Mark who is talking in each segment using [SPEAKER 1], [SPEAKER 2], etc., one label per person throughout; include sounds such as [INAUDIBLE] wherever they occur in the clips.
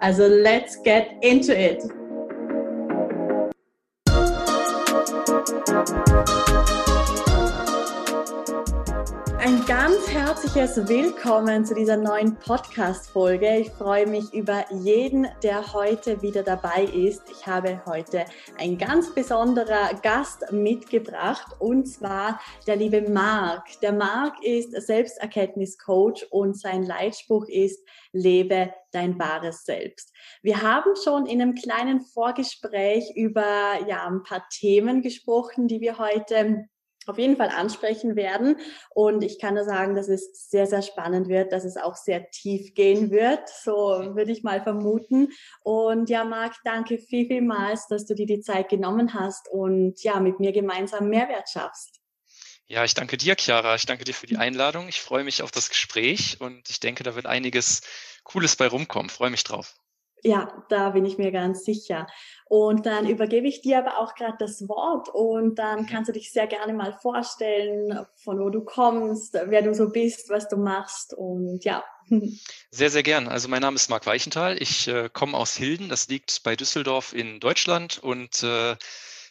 [SPEAKER 1] Also let's get into it! Ganz herzliches Willkommen zu dieser neuen Podcast-Folge. Ich freue mich über jeden, der heute wieder dabei ist. Ich habe heute ein ganz besonderer Gast mitgebracht und zwar der liebe Marc. Der Marc ist Selbsterkenntniscoach und sein Leitspruch ist, lebe dein wahres Selbst. Wir haben schon in einem kleinen Vorgespräch über ja, ein paar Themen gesprochen, die wir heute auf jeden Fall ansprechen werden. Und ich kann nur sagen, dass es sehr, sehr spannend wird, dass es auch sehr tief gehen wird. So würde ich mal vermuten. Und ja, Marc, danke viel, vielmals, dass du dir die Zeit genommen hast und ja, mit mir gemeinsam Mehrwert schaffst.
[SPEAKER 2] Ja, ich danke dir, Chiara. Ich danke dir für die Einladung. Ich freue mich auf das Gespräch und ich denke, da wird einiges Cooles bei rumkommen. Freue mich drauf.
[SPEAKER 1] Ja, da bin ich mir ganz sicher. Und dann übergebe ich dir aber auch gerade das Wort und dann kannst du dich sehr gerne mal vorstellen, von wo du kommst, wer du so bist, was du machst und ja. [LAUGHS]
[SPEAKER 2] Sehr, sehr gern. Also mein Name ist Marc Weichenthal. Ich äh, komme aus Hilden, das liegt bei Düsseldorf in Deutschland und äh,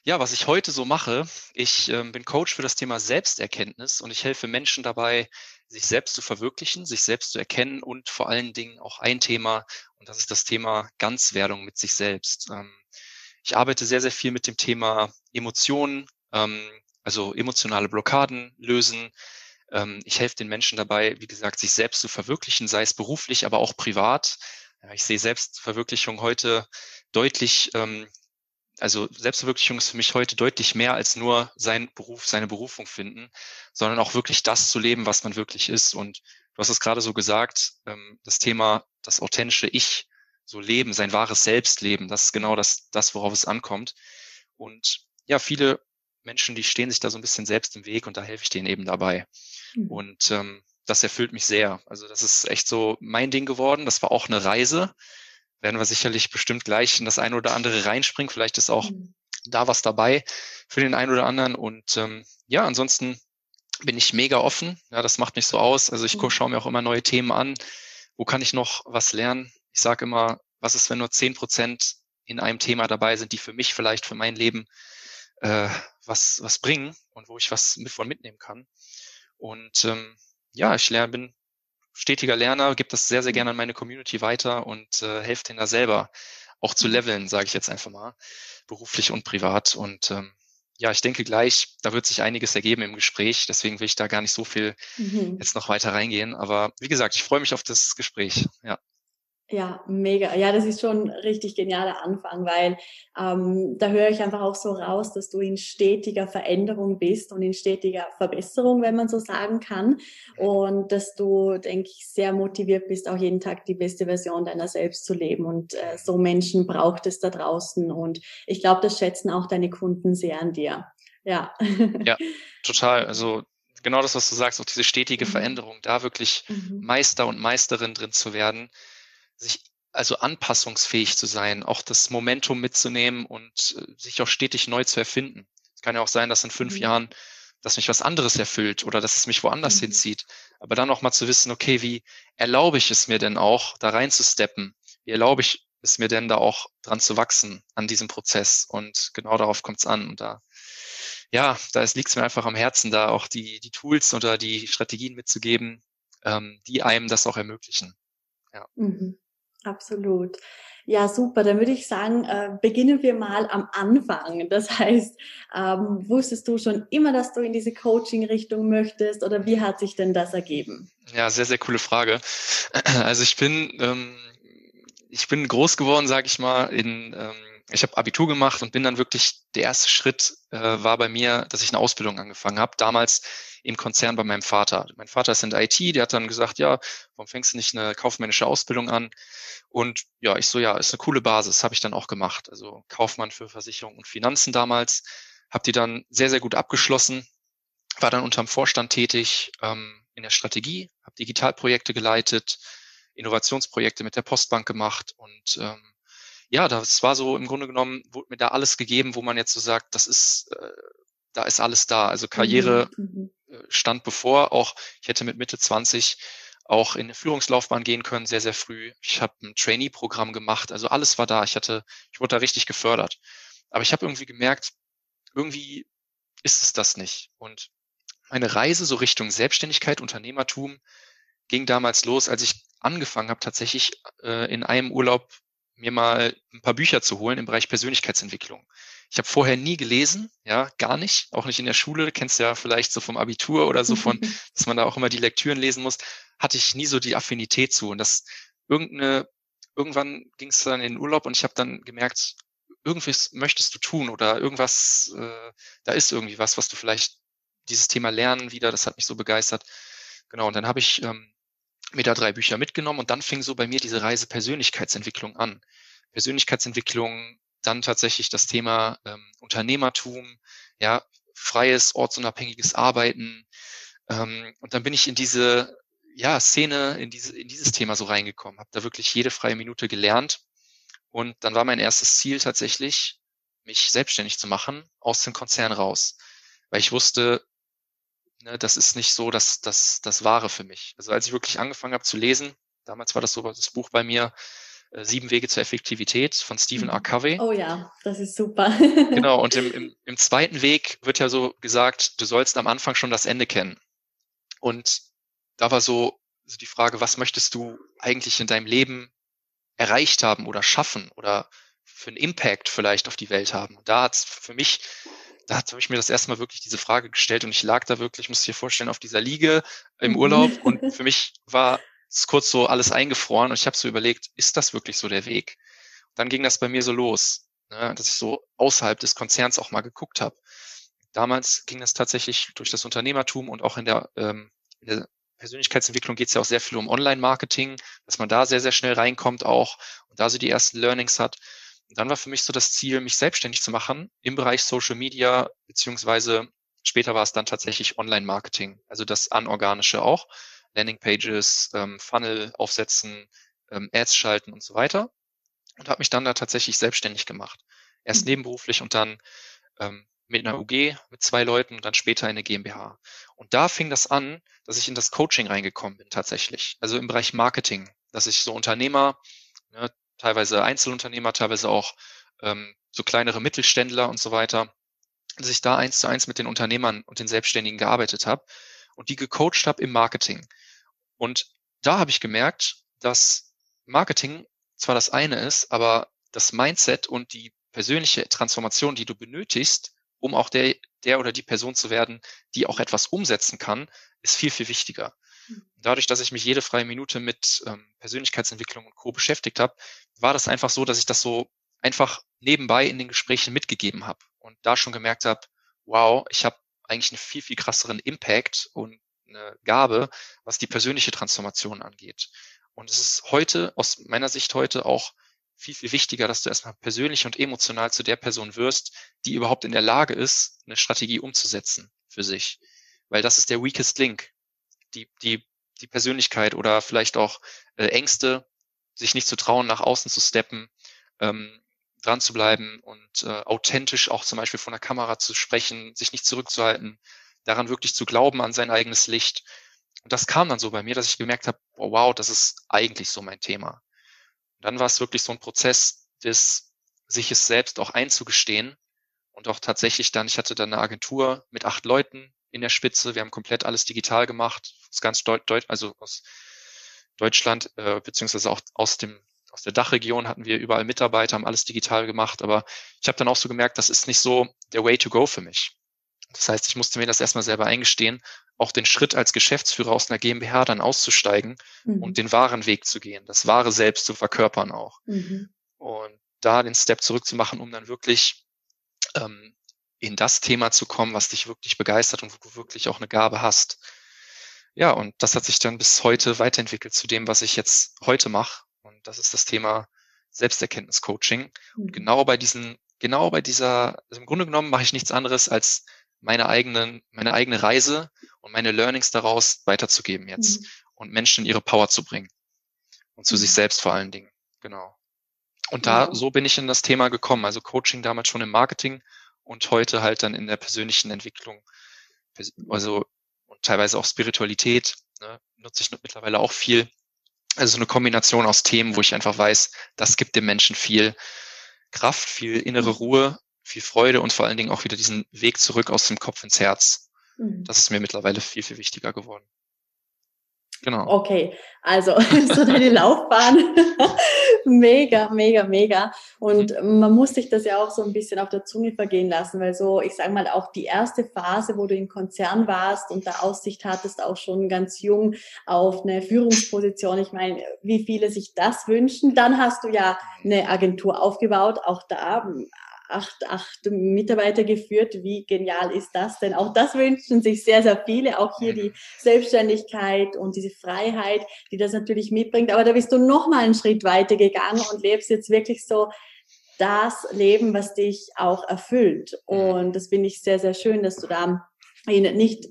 [SPEAKER 2] ja, was ich heute so mache, ich äh, bin Coach für das Thema Selbsterkenntnis und ich helfe Menschen dabei, sich selbst zu verwirklichen, sich selbst zu erkennen und vor allen Dingen auch ein Thema, und das ist das Thema Ganzwerdung mit sich selbst. Ähm, ich arbeite sehr, sehr viel mit dem Thema Emotionen, ähm, also emotionale Blockaden lösen. Ähm, ich helfe den Menschen dabei, wie gesagt, sich selbst zu verwirklichen, sei es beruflich, aber auch privat. Ich sehe Selbstverwirklichung heute deutlich also Selbstverwirklichung ist für mich heute deutlich mehr als nur sein Beruf, seine Berufung finden, sondern auch wirklich das zu leben, was man wirklich ist. Und du hast es gerade so gesagt, ähm, das Thema, das authentische Ich, so leben, sein wahres Selbst leben, das ist genau das, das, worauf es ankommt. Und ja, viele Menschen, die stehen sich da so ein bisschen selbst im Weg und da helfe ich denen eben dabei. Mhm. Und ähm, das erfüllt mich sehr. Also das ist echt so mein Ding geworden. Das war auch eine Reise werden wir sicherlich bestimmt gleich in das eine oder andere reinspringen. Vielleicht ist auch mhm. da was dabei für den einen oder anderen. Und ähm, ja, ansonsten bin ich mega offen. Ja, das macht mich so aus. Also ich mhm. schaue mir auch immer neue Themen an. Wo kann ich noch was lernen? Ich sage immer, was ist, wenn nur zehn Prozent in einem Thema dabei sind, die für mich vielleicht für mein Leben äh, was, was bringen und wo ich was mit von mitnehmen kann. Und ähm, ja, ich lerne, bin stetiger Lerner, gebe das sehr, sehr mhm. gerne an meine Community weiter und äh, helfe denen da selber auch zu mhm. leveln, sage ich jetzt einfach mal, beruflich und privat. Und ähm, ja, ich denke gleich, da wird sich einiges ergeben im Gespräch. Deswegen will ich da gar nicht so viel mhm. jetzt noch weiter reingehen. Aber wie gesagt, ich freue mich auf das Gespräch. Ja.
[SPEAKER 1] Ja, mega. Ja, das ist schon ein richtig genialer Anfang, weil ähm, da höre ich einfach auch so raus, dass du in stetiger Veränderung bist und in stetiger Verbesserung, wenn man so sagen kann. Und dass du, denke ich, sehr motiviert bist, auch jeden Tag die beste Version deiner selbst zu leben. Und äh, so Menschen braucht es da draußen. Und ich glaube, das schätzen auch deine Kunden sehr an dir. Ja.
[SPEAKER 2] Ja, [LAUGHS] total. Also genau das, was du sagst, auch diese stetige mhm. Veränderung, da wirklich mhm. Meister und Meisterin drin zu werden sich also anpassungsfähig zu sein, auch das Momentum mitzunehmen und äh, sich auch stetig neu zu erfinden. Es kann ja auch sein, dass in fünf mhm. Jahren, dass mich was anderes erfüllt oder dass es mich woanders mhm. hinzieht. Aber dann auch mal zu wissen, okay, wie erlaube ich es mir denn auch, da reinzusteppen? Wie erlaube ich es mir denn da auch dran zu wachsen an diesem Prozess? Und genau darauf kommt es an. Und da, ja, da liegt es mir einfach am Herzen, da auch die, die Tools oder die Strategien mitzugeben, ähm, die einem das auch ermöglichen.
[SPEAKER 1] Ja. Mhm. Absolut. Ja, super. Dann würde ich sagen, äh, beginnen wir mal am Anfang. Das heißt, ähm, wusstest du schon immer, dass du in diese Coaching-Richtung möchtest oder wie hat sich denn das ergeben?
[SPEAKER 2] Ja, sehr, sehr coole Frage. Also ich bin, ähm, ich bin groß geworden, sage ich mal, in, ähm, ich habe Abitur gemacht und bin dann wirklich, der erste Schritt äh, war bei mir, dass ich eine Ausbildung angefangen habe. Damals im Konzern bei meinem Vater. Mein Vater ist in der IT, der hat dann gesagt, ja, warum fängst du nicht eine kaufmännische Ausbildung an? Und ja, ich so, ja, ist eine coole Basis, habe ich dann auch gemacht. Also Kaufmann für Versicherung und Finanzen damals, habe die dann sehr, sehr gut abgeschlossen, war dann unterm Vorstand tätig ähm, in der Strategie, habe Digitalprojekte geleitet, Innovationsprojekte mit der Postbank gemacht und ähm, ja, das war so im Grunde genommen, wurde mir da alles gegeben, wo man jetzt so sagt, das ist, äh, da ist alles da. Also Karriere mhm. mhm. Äh, stand bevor, auch ich hätte mit Mitte 20 auch in eine Führungslaufbahn gehen können, sehr, sehr früh. Ich habe ein Trainee-Programm gemacht, also alles war da. Ich hatte, ich wurde da richtig gefördert. Aber ich habe irgendwie gemerkt, irgendwie ist es das nicht. Und meine Reise so Richtung Selbstständigkeit, Unternehmertum ging damals los, als ich angefangen habe, tatsächlich äh, in einem Urlaub mir mal ein paar Bücher zu holen im Bereich Persönlichkeitsentwicklung. Ich habe vorher nie gelesen, ja, gar nicht, auch nicht in der Schule, kennst ja vielleicht so vom Abitur oder so von, [LAUGHS] dass man da auch immer die Lektüren lesen muss, hatte ich nie so die Affinität zu. Und das irgendeine, irgendwann ging es dann in den Urlaub und ich habe dann gemerkt, irgendwas möchtest du tun oder irgendwas, äh, da ist irgendwie was, was du vielleicht dieses Thema Lernen wieder, das hat mich so begeistert. Genau, und dann habe ich ähm, mir da drei Bücher mitgenommen und dann fing so bei mir diese Reise Persönlichkeitsentwicklung an. Persönlichkeitsentwicklung, dann tatsächlich das Thema ähm, Unternehmertum, ja, freies, ortsunabhängiges Arbeiten. Ähm, und dann bin ich in diese ja, Szene, in, diese, in dieses Thema so reingekommen, habe da wirklich jede freie Minute gelernt. Und dann war mein erstes Ziel tatsächlich, mich selbstständig zu machen, aus dem Konzern raus. Weil ich wusste, ne, das ist nicht so das, das, das Wahre für mich. Also als ich wirklich angefangen habe zu lesen, damals war das so das Buch bei mir, Sieben Wege zur Effektivität von Stephen R.
[SPEAKER 1] Mhm.
[SPEAKER 2] Covey.
[SPEAKER 1] Oh ja, das ist super. [LAUGHS]
[SPEAKER 2] genau, und im, im, [LAUGHS] im zweiten Weg wird ja so gesagt, du sollst am Anfang schon das Ende kennen. Und da war so, so die Frage, was möchtest du eigentlich in deinem Leben erreicht haben oder schaffen oder für einen Impact vielleicht auf die Welt haben? Und da hat es für mich da habe ich mir das erste Mal wirklich diese Frage gestellt und ich lag da wirklich, muss dir vorstellen, auf dieser Liege im mhm. Urlaub und [LAUGHS] für mich war es kurz so alles eingefroren und ich habe so überlegt, ist das wirklich so der Weg? Dann ging das bei mir so los, ne, dass ich so außerhalb des Konzerns auch mal geguckt habe. Damals ging das tatsächlich durch das Unternehmertum und auch in der, ähm, in der Persönlichkeitsentwicklung geht es ja auch sehr viel um Online-Marketing, dass man da sehr, sehr schnell reinkommt auch und da so die ersten Learnings hat. Und dann war für mich so das Ziel, mich selbstständig zu machen im Bereich Social Media, beziehungsweise später war es dann tatsächlich Online-Marketing, also das Anorganische auch, Landingpages, ähm, Funnel aufsetzen, ähm, Ads schalten und so weiter. Und habe mich dann da tatsächlich selbstständig gemacht. Erst mhm. nebenberuflich und dann ähm, mit einer UG, mit zwei Leuten und dann später in eine GmbH. Und da fing das an, dass ich in das Coaching reingekommen bin tatsächlich. Also im Bereich Marketing, dass ich so Unternehmer, ne, teilweise Einzelunternehmer, teilweise auch ähm, so kleinere Mittelständler und so weiter, dass ich da eins zu eins mit den Unternehmern und den Selbstständigen gearbeitet habe und die gecoacht habe im Marketing. Und da habe ich gemerkt, dass Marketing zwar das eine ist, aber das Mindset und die persönliche Transformation, die du benötigst, um auch der, der oder die Person zu werden, die auch etwas umsetzen kann, ist viel, viel wichtiger. Dadurch, dass ich mich jede freie Minute mit ähm, Persönlichkeitsentwicklung und Co. beschäftigt habe, war das einfach so, dass ich das so einfach nebenbei in den Gesprächen mitgegeben habe und da schon gemerkt habe, wow, ich habe eigentlich einen viel, viel krasseren Impact und eine Gabe, was die persönliche Transformation angeht. Und es ist heute, aus meiner Sicht heute auch viel, viel wichtiger, dass du erstmal persönlich und emotional zu der Person wirst, die überhaupt in der Lage ist, eine Strategie umzusetzen für sich. Weil das ist der weakest link die, die, die Persönlichkeit oder vielleicht auch äh, Ängste, sich nicht zu trauen, nach außen zu steppen, ähm, dran zu bleiben und äh, authentisch auch zum Beispiel von der Kamera zu sprechen, sich nicht zurückzuhalten, daran wirklich zu glauben an sein eigenes Licht. Und das kam dann so bei mir, dass ich gemerkt habe, oh, wow, das ist eigentlich so mein Thema. Und dann war es wirklich so ein Prozess des, sich es selbst auch einzugestehen und auch tatsächlich dann, ich hatte dann eine Agentur mit acht Leuten, in der Spitze. Wir haben komplett alles digital gemacht, aus ganz Deut also aus Deutschland, äh, beziehungsweise auch aus dem aus der Dachregion hatten wir überall Mitarbeiter, haben alles digital gemacht, aber ich habe dann auch so gemerkt, das ist nicht so der Way to go für mich. Das heißt, ich musste mir das erstmal selber eingestehen, auch den Schritt als Geschäftsführer aus einer GmbH dann auszusteigen mhm. und den wahren Weg zu gehen, das wahre Selbst zu verkörpern auch. Mhm. Und da den Step zurückzumachen, um dann wirklich ähm, in das Thema zu kommen, was dich wirklich begeistert und wo du wirklich auch eine Gabe hast. Ja, und das hat sich dann bis heute weiterentwickelt zu dem, was ich jetzt heute mache. Und das ist das Thema Selbsterkenntnis-Coaching. Und mhm. genau bei diesen, genau bei dieser, also im Grunde genommen mache ich nichts anderes als meine eigenen, meine eigene Reise und meine Learnings daraus weiterzugeben jetzt mhm. und Menschen in ihre Power zu bringen. Und zu mhm. sich selbst vor allen Dingen. Genau. Und da, so bin ich in das Thema gekommen. Also Coaching damals schon im Marketing und heute halt dann in der persönlichen Entwicklung. Also und teilweise auch Spiritualität ne, nutze ich mittlerweile auch viel. Also so eine Kombination aus Themen, wo ich einfach weiß, das gibt dem Menschen viel Kraft, viel innere mhm. Ruhe, viel Freude und vor allen Dingen auch wieder diesen Weg zurück aus dem Kopf ins Herz. Mhm. Das ist mir mittlerweile viel, viel wichtiger geworden.
[SPEAKER 1] Genau. Okay, also [LAUGHS] so deine Laufbahn. [LAUGHS] mega, mega, mega. Und man muss sich das ja auch so ein bisschen auf der Zunge vergehen lassen, weil so, ich sage mal, auch die erste Phase, wo du im Konzern warst und da Aussicht hattest, auch schon ganz jung auf eine Führungsposition. Ich meine, wie viele sich das wünschen. Dann hast du ja eine Agentur aufgebaut, auch da acht, acht Mitarbeiter geführt. Wie genial ist das denn? Auch das wünschen sich sehr, sehr viele. Auch hier die Selbstständigkeit und diese Freiheit, die das natürlich mitbringt. Aber da bist du noch mal einen Schritt weiter gegangen und lebst jetzt wirklich so das Leben, was dich auch erfüllt. Und das finde ich sehr, sehr schön, dass du da in nicht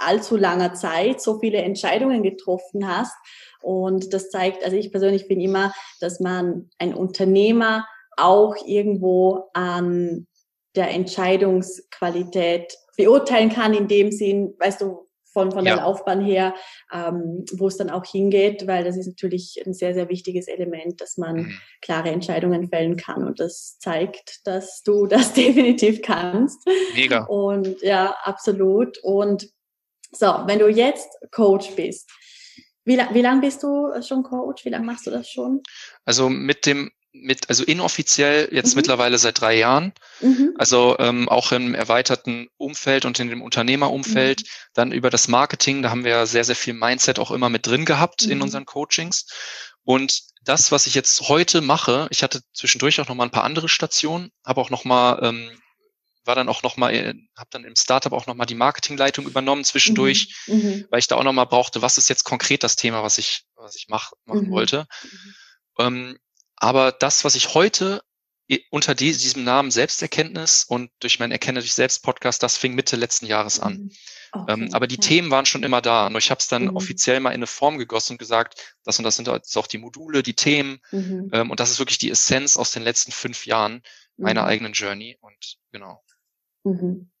[SPEAKER 1] allzu langer Zeit so viele Entscheidungen getroffen hast. Und das zeigt, also ich persönlich finde immer, dass man ein Unternehmer auch irgendwo an der Entscheidungsqualität beurteilen kann, in dem Sinn, weißt du, von, von der ja. Laufbahn her, ähm, wo es dann auch hingeht, weil das ist natürlich ein sehr, sehr wichtiges Element, dass man mhm. klare Entscheidungen fällen kann und das zeigt, dass du [LAUGHS] das definitiv kannst.
[SPEAKER 2] Mega.
[SPEAKER 1] Und ja, absolut. Und so, wenn du jetzt Coach bist, wie, wie lange bist du schon Coach? Wie lange machst du das schon?
[SPEAKER 2] Also mit dem mit, also inoffiziell jetzt mhm. mittlerweile seit drei Jahren, mhm. also ähm, auch im erweiterten Umfeld und in dem Unternehmerumfeld, mhm. dann über das Marketing, da haben wir ja sehr, sehr viel Mindset auch immer mit drin gehabt in mhm. unseren Coachings. Und das, was ich jetzt heute mache, ich hatte zwischendurch auch noch mal ein paar andere Stationen, habe auch noch mal ähm, war dann auch noch mal, äh, habe dann im Startup auch noch mal die Marketingleitung übernommen zwischendurch, mhm. mhm. weil ich da auch noch mal brauchte, was ist jetzt konkret das Thema, was ich was ich mach, machen wollte. Ähm, aber das, was ich heute unter diesem Namen Selbsterkenntnis und durch mein Erkenne dich selbst Podcast, das fing Mitte letzten Jahres an. Mhm. Okay, ähm, aber die ja. Themen waren schon immer da. Und ich habe es dann mhm. offiziell mal in eine Form gegossen und gesagt, das und das sind jetzt auch die Module, die Themen. Mhm. Ähm, und das ist wirklich die Essenz aus den letzten fünf Jahren meiner mhm. eigenen Journey. Und genau.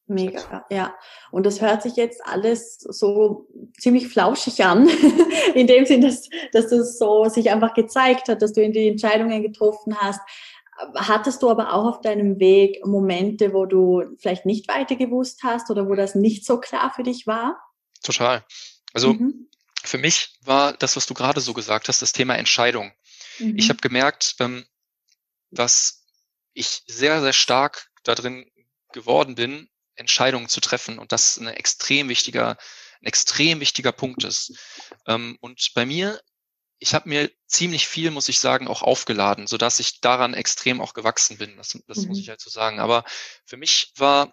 [SPEAKER 1] Mega, ja. Und das hört sich jetzt alles so ziemlich flauschig an, [LAUGHS] in dem Sinn, dass, dass das so sich einfach gezeigt hat, dass du in die Entscheidungen getroffen hast. Hattest du aber auch auf deinem Weg Momente, wo du vielleicht nicht weiter gewusst hast oder wo das nicht so klar für dich war?
[SPEAKER 2] Total. Also mhm. für mich war das, was du gerade so gesagt hast, das Thema Entscheidung. Mhm. Ich habe gemerkt, ähm, dass ich sehr, sehr stark da drin geworden bin, Entscheidungen zu treffen und das ein extrem wichtiger, ein extrem wichtiger Punkt ist. Ähm, und bei mir, ich habe mir ziemlich viel, muss ich sagen, auch aufgeladen, so dass ich daran extrem auch gewachsen bin. Das, das mhm. muss ich halt so sagen. Aber für mich war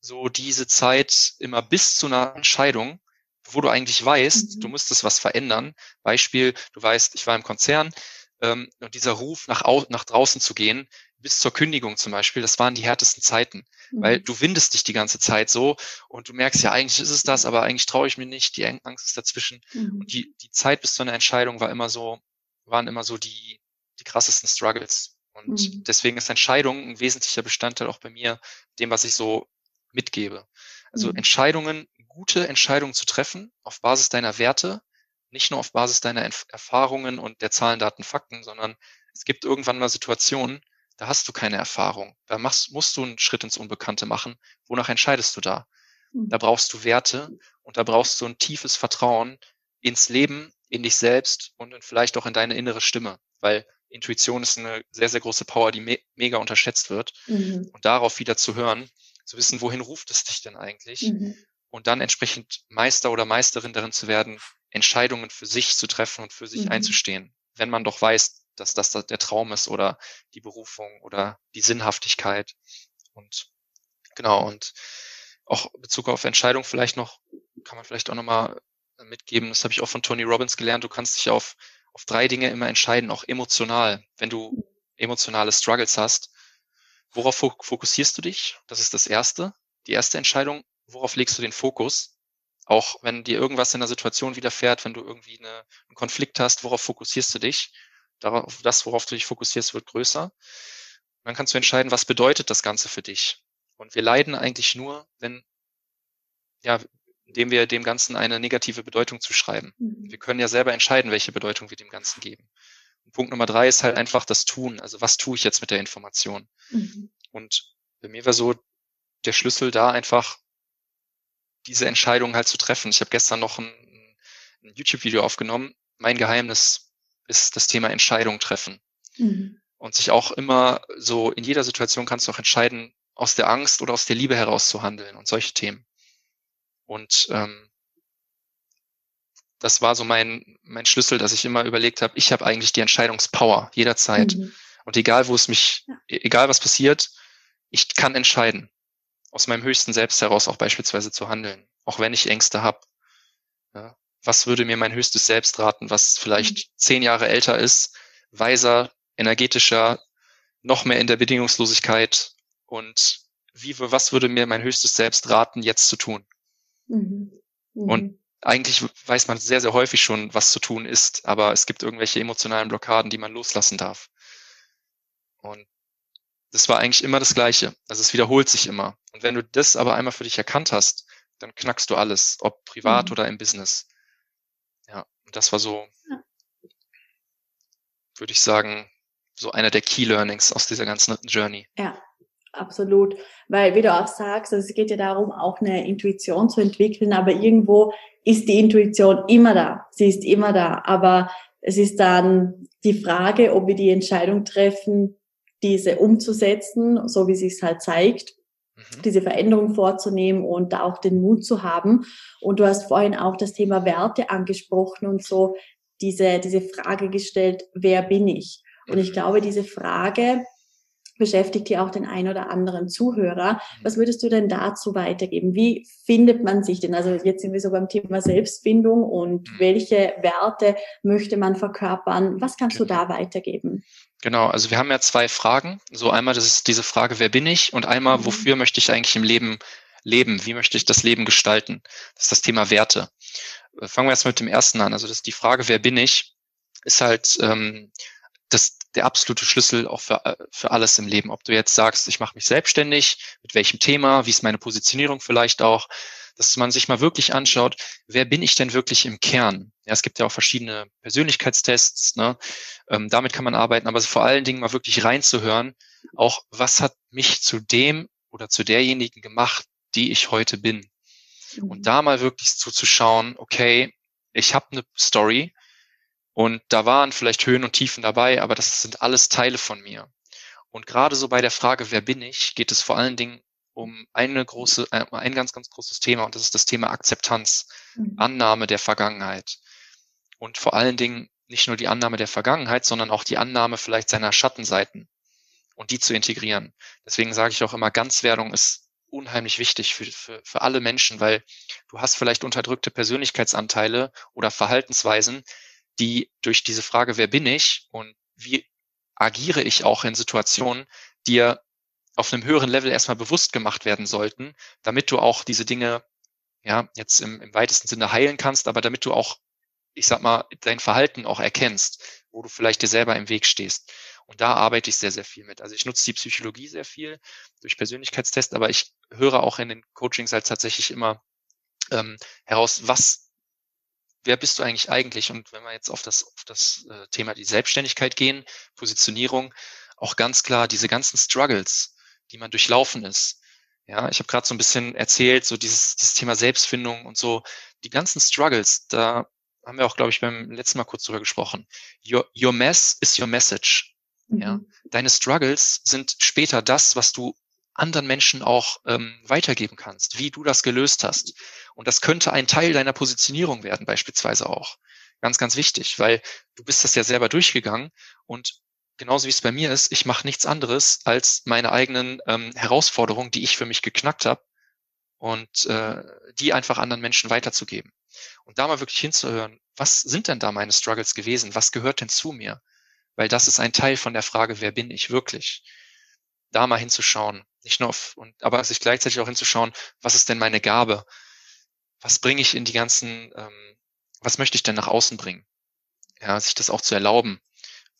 [SPEAKER 2] so diese Zeit immer bis zu einer Entscheidung, wo du eigentlich weißt, mhm. du müsstest was verändern. Beispiel, du weißt, ich war im Konzern ähm, und dieser Ruf nach, nach draußen zu gehen, bis zur Kündigung zum Beispiel, das waren die härtesten Zeiten, mhm. weil du windest dich die ganze Zeit so und du merkst ja, eigentlich ist es das, aber eigentlich traue ich mir nicht, die Angst ist dazwischen. Mhm. Und die, die Zeit bis zu einer Entscheidung war immer so, waren immer so die, die krassesten Struggles. Und mhm. deswegen ist Entscheidung ein wesentlicher Bestandteil auch bei mir, dem, was ich so mitgebe. Also mhm. Entscheidungen, gute Entscheidungen zu treffen auf Basis deiner Werte, nicht nur auf Basis deiner Erfahrungen und der Zahlen, Daten, Fakten, sondern es gibt irgendwann mal Situationen, da hast du keine Erfahrung. Da machst, musst du einen Schritt ins Unbekannte machen. Wonach entscheidest du da? Da brauchst du Werte und da brauchst du ein tiefes Vertrauen ins Leben, in dich selbst und vielleicht auch in deine innere Stimme, weil Intuition ist eine sehr, sehr große Power, die me mega unterschätzt wird. Mhm. Und darauf wieder zu hören, zu wissen, wohin ruft es dich denn eigentlich? Mhm. Und dann entsprechend Meister oder Meisterin darin zu werden, Entscheidungen für sich zu treffen und für sich mhm. einzustehen. Wenn man doch weiß, dass das der Traum ist oder die Berufung oder die Sinnhaftigkeit. Und Genau, und auch Bezug auf Entscheidung vielleicht noch, kann man vielleicht auch nochmal mitgeben, das habe ich auch von Tony Robbins gelernt, du kannst dich auf, auf drei Dinge immer entscheiden, auch emotional. Wenn du emotionale Struggles hast, worauf fokussierst du dich? Das ist das Erste. Die erste Entscheidung, worauf legst du den Fokus? Auch wenn dir irgendwas in der Situation widerfährt, wenn du irgendwie eine, einen Konflikt hast, worauf fokussierst du dich? Darauf, das, worauf du dich fokussierst, wird größer. dann kannst du entscheiden, was bedeutet das Ganze für dich? Und wir leiden eigentlich nur, wenn, ja, indem wir dem Ganzen eine negative Bedeutung zuschreiben. Mhm. Wir können ja selber entscheiden, welche Bedeutung wir dem Ganzen geben. Und Punkt Nummer drei ist halt einfach das Tun. Also was tue ich jetzt mit der Information? Mhm. Und bei mir war so der Schlüssel da einfach, diese Entscheidung halt zu treffen. Ich habe gestern noch ein, ein YouTube-Video aufgenommen. Mein Geheimnis ist das Thema Entscheidung treffen. Mhm. Und sich auch immer so in jeder Situation kannst du auch entscheiden, aus der Angst oder aus der Liebe heraus zu handeln und solche Themen. Und ähm, das war so mein, mein Schlüssel, dass ich immer überlegt habe, ich habe eigentlich die Entscheidungspower jederzeit. Mhm. Und egal, wo es mich, ja. E-, egal was passiert, ich kann entscheiden, aus meinem höchsten Selbst heraus auch beispielsweise zu handeln, auch wenn ich Ängste habe. Was würde mir mein höchstes Selbst raten, was vielleicht mhm. zehn Jahre älter ist, weiser, energetischer, noch mehr in der Bedingungslosigkeit und wie, was würde mir mein höchstes Selbst raten, jetzt zu tun? Mhm. Mhm. Und eigentlich weiß man sehr, sehr häufig schon, was zu tun ist, aber es gibt irgendwelche emotionalen Blockaden, die man loslassen darf. Und das war eigentlich immer das Gleiche. Also es wiederholt sich immer. Und wenn du das aber einmal für dich erkannt hast, dann knackst du alles, ob privat mhm. oder im Business. Und das war so, ja. würde ich sagen, so einer der Key Learnings aus dieser ganzen Journey.
[SPEAKER 1] Ja, absolut. Weil, wie du auch sagst, also es geht ja darum, auch eine Intuition zu entwickeln, aber irgendwo ist die Intuition immer da. Sie ist immer da. Aber es ist dann die Frage, ob wir die Entscheidung treffen, diese umzusetzen, so wie sie es halt zeigt. Diese Veränderung vorzunehmen und da auch den Mut zu haben. Und du hast vorhin auch das Thema Werte angesprochen und so diese, diese Frage gestellt, wer bin ich? Und ich mhm. glaube, diese Frage beschäftigt hier auch den ein oder anderen Zuhörer. Was würdest du denn dazu weitergeben? Wie findet man sich denn? Also jetzt sind wir so beim Thema Selbstfindung und mhm. welche Werte möchte man verkörpern? Was kannst genau. du da weitergeben?
[SPEAKER 2] Genau, also wir haben ja zwei Fragen. So einmal, das ist diese Frage, wer bin ich? Und einmal, mhm. wofür möchte ich eigentlich im Leben leben? Wie möchte ich das Leben gestalten? Das ist das Thema Werte. Fangen wir jetzt mit dem ersten an. Also das ist die Frage, wer bin ich? Ist halt ähm, das der absolute Schlüssel auch für, äh, für alles im Leben. Ob du jetzt sagst, ich mache mich selbstständig, mit welchem Thema, wie ist meine Positionierung vielleicht auch, dass man sich mal wirklich anschaut, wer bin ich denn wirklich im Kern? Ja, es gibt ja auch verschiedene Persönlichkeitstests, ne? Ähm, damit kann man arbeiten, aber vor allen Dingen mal wirklich reinzuhören, auch was hat mich zu dem oder zu derjenigen gemacht, die ich heute bin. Mhm. Und da mal wirklich zuzuschauen, okay, ich habe eine Story, und da waren vielleicht Höhen und Tiefen dabei, aber das sind alles Teile von mir. Und gerade so bei der Frage, wer bin ich, geht es vor allen Dingen um eine große, äh, ein ganz, ganz großes Thema und das ist das Thema Akzeptanz, mhm. Annahme der Vergangenheit. Und vor allen Dingen nicht nur die Annahme der Vergangenheit, sondern auch die Annahme vielleicht seiner Schattenseiten und die zu integrieren. Deswegen sage ich auch immer, Ganzwerdung ist unheimlich wichtig für, für, für alle Menschen, weil du hast vielleicht unterdrückte Persönlichkeitsanteile oder Verhaltensweisen, die durch diese Frage, wer bin ich und wie agiere ich auch in Situationen, dir auf einem höheren Level erstmal bewusst gemacht werden sollten, damit du auch diese Dinge, ja, jetzt im, im weitesten Sinne heilen kannst, aber damit du auch, ich sag mal, dein Verhalten auch erkennst, wo du vielleicht dir selber im Weg stehst. Und da arbeite ich sehr, sehr viel mit. Also ich nutze die Psychologie sehr viel durch Persönlichkeitstests, aber ich höre auch in den Coachings halt tatsächlich immer ähm, heraus, was wer bist du eigentlich eigentlich? Und wenn wir jetzt auf das, auf das äh, Thema die Selbstständigkeit gehen, Positionierung, auch ganz klar diese ganzen Struggles, die man durchlaufen ist. Ja, ich habe gerade so ein bisschen erzählt, so dieses, dieses Thema Selbstfindung und so, die ganzen Struggles, da haben wir auch, glaube ich, beim letzten Mal kurz drüber gesprochen. Your, your mess is your message. Mhm. Ja, deine Struggles sind später das, was du anderen Menschen auch ähm, weitergeben kannst, wie du das gelöst hast. Und das könnte ein Teil deiner Positionierung werden, beispielsweise auch. Ganz, ganz wichtig, weil du bist das ja selber durchgegangen und genauso wie es bei mir ist, ich mache nichts anderes, als meine eigenen ähm, Herausforderungen, die ich für mich geknackt habe, und äh, die einfach anderen Menschen weiterzugeben. Und da mal wirklich hinzuhören, was sind denn da meine Struggles gewesen? Was gehört denn zu mir? Weil das ist ein Teil von der Frage, wer bin ich wirklich? Da mal hinzuschauen, nicht nur auf, und, aber sich gleichzeitig auch hinzuschauen, was ist denn meine Gabe? Was bringe ich in die ganzen, ähm, was möchte ich denn nach außen bringen? Ja, sich das auch zu erlauben,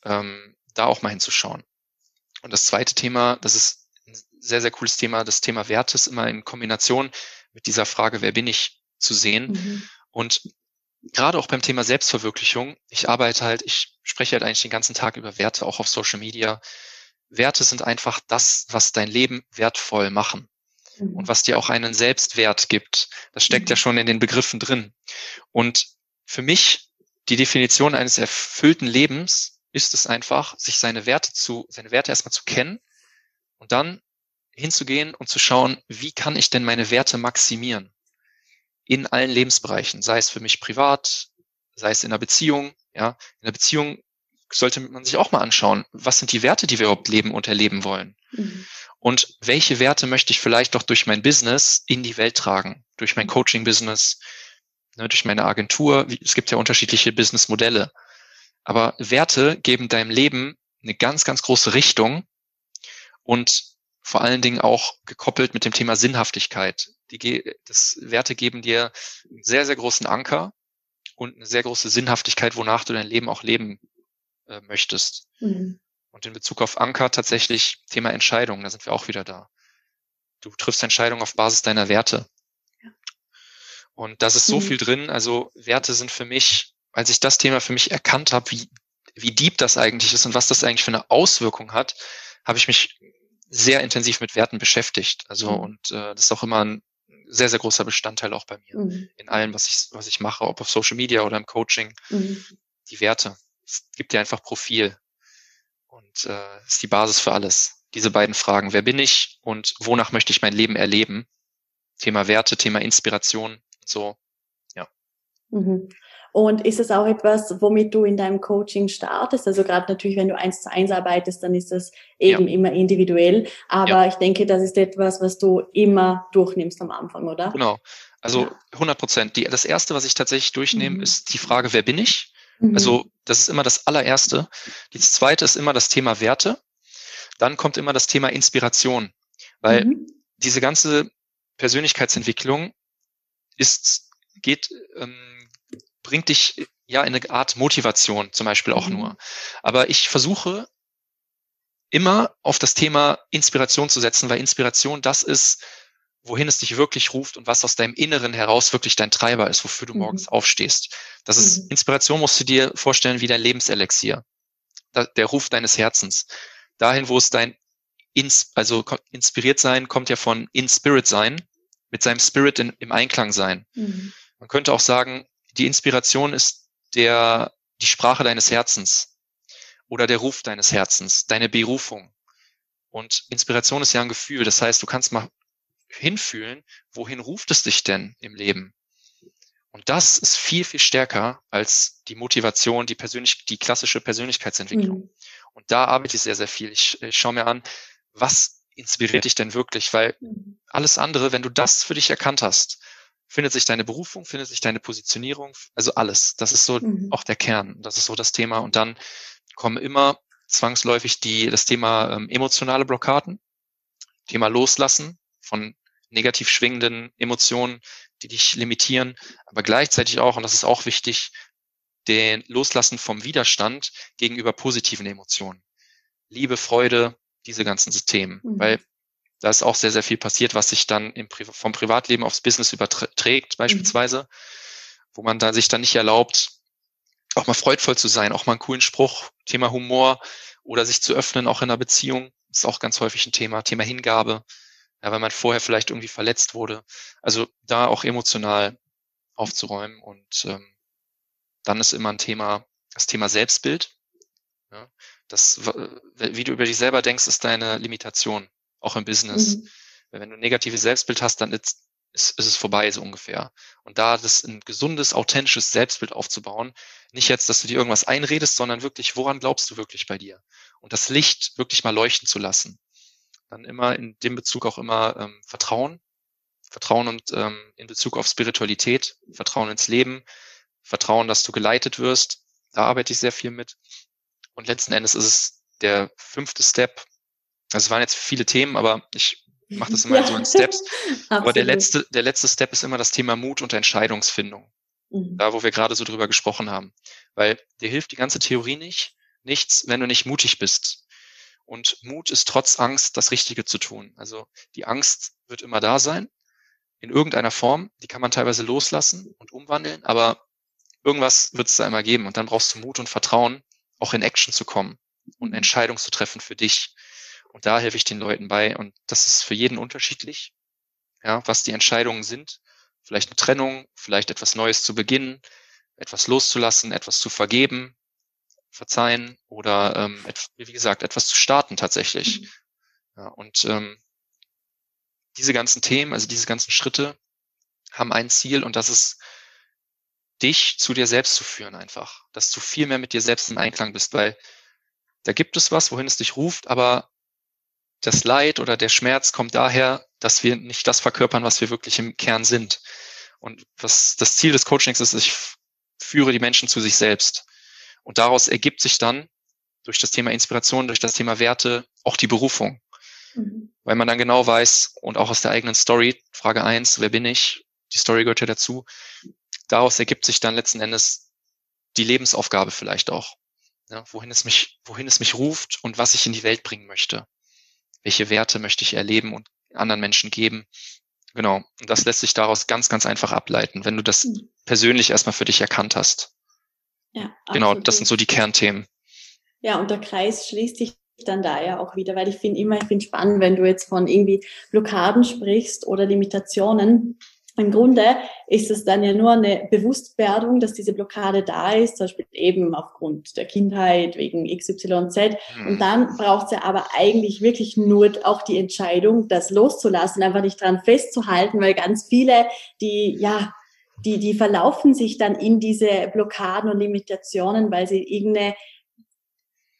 [SPEAKER 2] ähm, da auch mal hinzuschauen. Und das zweite Thema, das ist ein sehr, sehr cooles Thema, das Thema Wertes immer in Kombination mit dieser Frage, wer bin ich, zu sehen. Mhm. Und gerade auch beim Thema Selbstverwirklichung, ich arbeite halt, ich spreche halt eigentlich den ganzen Tag über Werte, auch auf Social Media. Werte sind einfach das, was dein Leben wertvoll machen mhm. und was dir auch einen Selbstwert gibt. Das steckt mhm. ja schon in den Begriffen drin. Und für mich, die Definition eines erfüllten Lebens ist es einfach, sich seine Werte zu, seine Werte erstmal zu kennen und dann hinzugehen und zu schauen, wie kann ich denn meine Werte maximieren? In allen Lebensbereichen, sei es für mich privat, sei es in einer Beziehung, ja. In einer Beziehung sollte man sich auch mal anschauen, was sind die Werte, die wir überhaupt leben und erleben wollen? Mhm. Und welche Werte möchte ich vielleicht doch durch mein Business in die Welt tragen? Durch mein Coaching-Business, ne, durch meine Agentur. Es gibt ja unterschiedliche Business-Modelle. Aber Werte geben deinem Leben eine ganz, ganz große Richtung und vor allen Dingen auch gekoppelt mit dem Thema Sinnhaftigkeit. Die, das Werte geben dir einen sehr, sehr großen Anker und eine sehr große Sinnhaftigkeit, wonach du dein Leben auch leben äh, möchtest. Mhm. Und in Bezug auf Anker tatsächlich Thema Entscheidungen, da sind wir auch wieder da. Du triffst Entscheidungen auf Basis deiner Werte. Ja. Und das ist so mhm. viel drin. Also Werte sind für mich, als ich das Thema für mich erkannt habe, wie, wie deep das eigentlich ist und was das eigentlich für eine Auswirkung hat, habe ich mich sehr intensiv mit Werten beschäftigt. Also mhm. und äh, das ist auch immer ein sehr, sehr großer Bestandteil auch bei mir. Mhm. In allem, was ich, was ich mache, ob auf Social Media oder im Coaching. Mhm. Die Werte es gibt dir einfach Profil und äh, ist die Basis für alles. Diese beiden Fragen, wer bin ich und wonach möchte ich mein Leben erleben? Thema Werte, Thema Inspiration, so, ja.
[SPEAKER 1] Mhm. Und ist es auch etwas, womit du in deinem Coaching startest? Also gerade natürlich, wenn du eins zu eins arbeitest, dann ist das eben ja. immer individuell. Aber ja. ich denke, das ist etwas, was du immer durchnimmst am Anfang, oder?
[SPEAKER 2] Genau. Also 100 Prozent. Das erste, was ich tatsächlich durchnehme, mhm. ist die Frage, wer bin ich? Mhm. Also das ist immer das allererste. Das zweite ist immer das Thema Werte. Dann kommt immer das Thema Inspiration, weil mhm. diese ganze Persönlichkeitsentwicklung ist, geht, ähm, bringt dich ja in eine Art Motivation zum Beispiel auch mhm. nur. Aber ich versuche immer auf das Thema Inspiration zu setzen, weil Inspiration das ist, wohin es dich wirklich ruft und was aus deinem Inneren heraus wirklich dein Treiber ist, wofür du mhm. morgens aufstehst. Das ist mhm. Inspiration, musst du dir vorstellen, wie dein Lebenselixier. Der Ruf deines Herzens. Dahin, wo es dein Ins, also inspiriert sein, kommt ja von in Spirit sein, mit seinem Spirit in, im Einklang sein. Mhm. Man könnte auch sagen, die Inspiration ist der, die Sprache deines Herzens oder der Ruf deines Herzens, deine Berufung. Und Inspiration ist ja ein Gefühl. Das heißt, du kannst mal hinfühlen, wohin ruft es dich denn im Leben? Und das ist viel, viel stärker als die Motivation, die persönlich, die klassische Persönlichkeitsentwicklung. Mhm. Und da arbeite ich sehr, sehr viel. Ich, ich schaue mir an, was inspiriert dich denn wirklich? Weil mhm. alles andere, wenn du das für dich erkannt hast, findet sich deine Berufung, findet sich deine Positionierung, also alles. Das ist so mhm. auch der Kern. Das ist so das Thema. Und dann kommen immer zwangsläufig die, das Thema ähm, emotionale Blockaden, Thema Loslassen, von negativ schwingenden Emotionen, die dich limitieren, aber gleichzeitig auch, und das ist auch wichtig, den Loslassen vom Widerstand gegenüber positiven Emotionen. Liebe, Freude, diese ganzen Themen. Mhm. Weil da ist auch sehr, sehr viel passiert, was sich dann Pri vom Privatleben aufs Business überträgt, mhm. beispielsweise, mhm. wo man da sich dann nicht erlaubt, auch mal freudvoll zu sein, auch mal einen coolen Spruch, Thema Humor oder sich zu öffnen, auch in einer Beziehung, ist auch ganz häufig ein Thema, Thema Hingabe, ja, weil man vorher vielleicht irgendwie verletzt wurde. Also da auch emotional aufzuräumen und ähm, dann ist immer ein Thema, das Thema Selbstbild. Ja, das, wie du über dich selber denkst, ist deine Limitation, auch im Business. Mhm. Wenn du ein negatives Selbstbild hast, dann ist, ist, ist es vorbei, so ungefähr. Und da das ein gesundes, authentisches Selbstbild aufzubauen, nicht jetzt, dass du dir irgendwas einredest, sondern wirklich, woran glaubst du wirklich bei dir? und das Licht wirklich mal leuchten zu lassen. Dann immer in dem Bezug auch immer ähm, Vertrauen, Vertrauen und ähm, in Bezug auf Spiritualität, Vertrauen ins Leben, Vertrauen, dass du geleitet wirst. Da arbeite ich sehr viel mit. Und letzten Endes ist es der fünfte Step. Also es waren jetzt viele Themen, aber ich mache das [LAUGHS] immer ja. so in Steps. aber der letzte, der letzte Step ist immer das Thema Mut und Entscheidungsfindung. Mhm. Da, wo wir gerade so drüber gesprochen haben. Weil dir hilft die ganze Theorie nicht, nichts, wenn du nicht mutig bist. Und Mut ist trotz Angst das Richtige zu tun. Also die Angst wird immer da sein, in irgendeiner Form. Die kann man teilweise loslassen und umwandeln, aber irgendwas wird es da immer geben. Und dann brauchst du Mut und Vertrauen, auch in Action zu kommen und eine Entscheidung zu treffen für dich. Und da helfe ich den Leuten bei. Und das ist für jeden unterschiedlich, ja, was die Entscheidungen sind. Vielleicht eine Trennung, vielleicht etwas Neues zu beginnen, etwas loszulassen, etwas zu vergeben, verzeihen oder ähm, wie gesagt, etwas zu starten tatsächlich. Mhm. Ja, und ähm, diese ganzen Themen, also diese ganzen Schritte haben ein Ziel und das ist, dich zu dir selbst zu führen einfach. Dass du viel mehr mit dir selbst in Einklang bist, weil da gibt es was, wohin es dich ruft, aber das Leid oder der Schmerz kommt daher, dass wir nicht das verkörpern, was wir wirklich im Kern sind. Und was das Ziel des Coachings ist, ich führe die Menschen zu sich selbst. Und daraus ergibt sich dann durch das Thema Inspiration, durch das Thema Werte auch die Berufung. Mhm. Weil man dann genau weiß und auch aus der eigenen Story, Frage eins, wer bin ich? Die Story gehört ja dazu. Daraus ergibt sich dann letzten Endes die Lebensaufgabe vielleicht auch ja, wohin es mich, wohin es mich ruft und was ich in die Welt bringen möchte. Welche Werte möchte ich erleben und anderen Menschen geben? Genau. Und das lässt sich daraus ganz, ganz einfach ableiten, wenn du das mhm. persönlich erstmal für dich erkannt hast. Ja, genau, das sind so die Kernthemen.
[SPEAKER 1] Ja, und der Kreis schließt sich dann da ja auch wieder, weil ich finde immer, ich finde spannend, wenn du jetzt von irgendwie Blockaden sprichst oder Limitationen, im Grunde ist es dann ja nur eine Bewusstwerdung, dass diese Blockade da ist, zum Beispiel eben aufgrund der Kindheit, wegen XYZ. Mhm. Und dann braucht es ja aber eigentlich wirklich nur auch die Entscheidung, das loszulassen, einfach nicht dran festzuhalten, weil ganz viele, die, ja, die, die verlaufen sich dann in diese Blockaden und Limitationen, weil sie irgendeine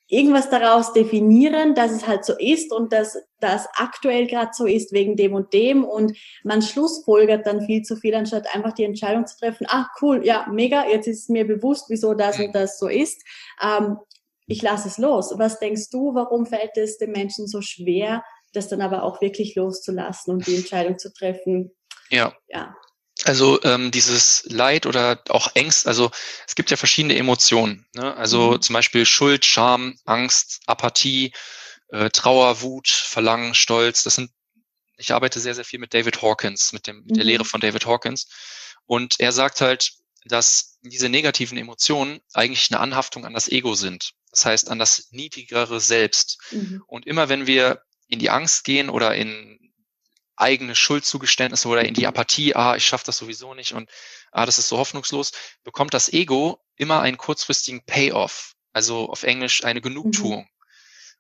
[SPEAKER 1] irgendwas daraus definieren, dass es halt so ist und dass das aktuell gerade so ist wegen dem und dem und man schlussfolgert dann viel zu viel, anstatt einfach die Entscheidung zu treffen, ah cool, ja, mega, jetzt ist mir bewusst, wieso das und das so ist. Ähm, ich lasse es los. Was denkst du, warum fällt es den Menschen so schwer, das dann aber auch wirklich loszulassen und die [LAUGHS] Entscheidung zu treffen?
[SPEAKER 2] Ja. Ja. Also ähm, dieses Leid oder auch Ängst, also es gibt ja verschiedene Emotionen. Ne? Also mhm. zum Beispiel Schuld, Scham, Angst, Apathie, äh, Trauer, Wut, Verlangen, Stolz. Das sind, ich arbeite sehr, sehr viel mit David Hawkins, mit dem, mhm. der Lehre von David Hawkins. Und er sagt halt, dass diese negativen Emotionen eigentlich eine Anhaftung an das Ego sind. Das heißt, an das niedrigere Selbst. Mhm. Und immer wenn wir in die Angst gehen oder in eigene Schuldzugeständnisse oder in die Apathie, ah, ich schaffe das sowieso nicht und ah, das ist so hoffnungslos, bekommt das Ego immer einen kurzfristigen Payoff, also auf Englisch eine Genugtuung. Mhm.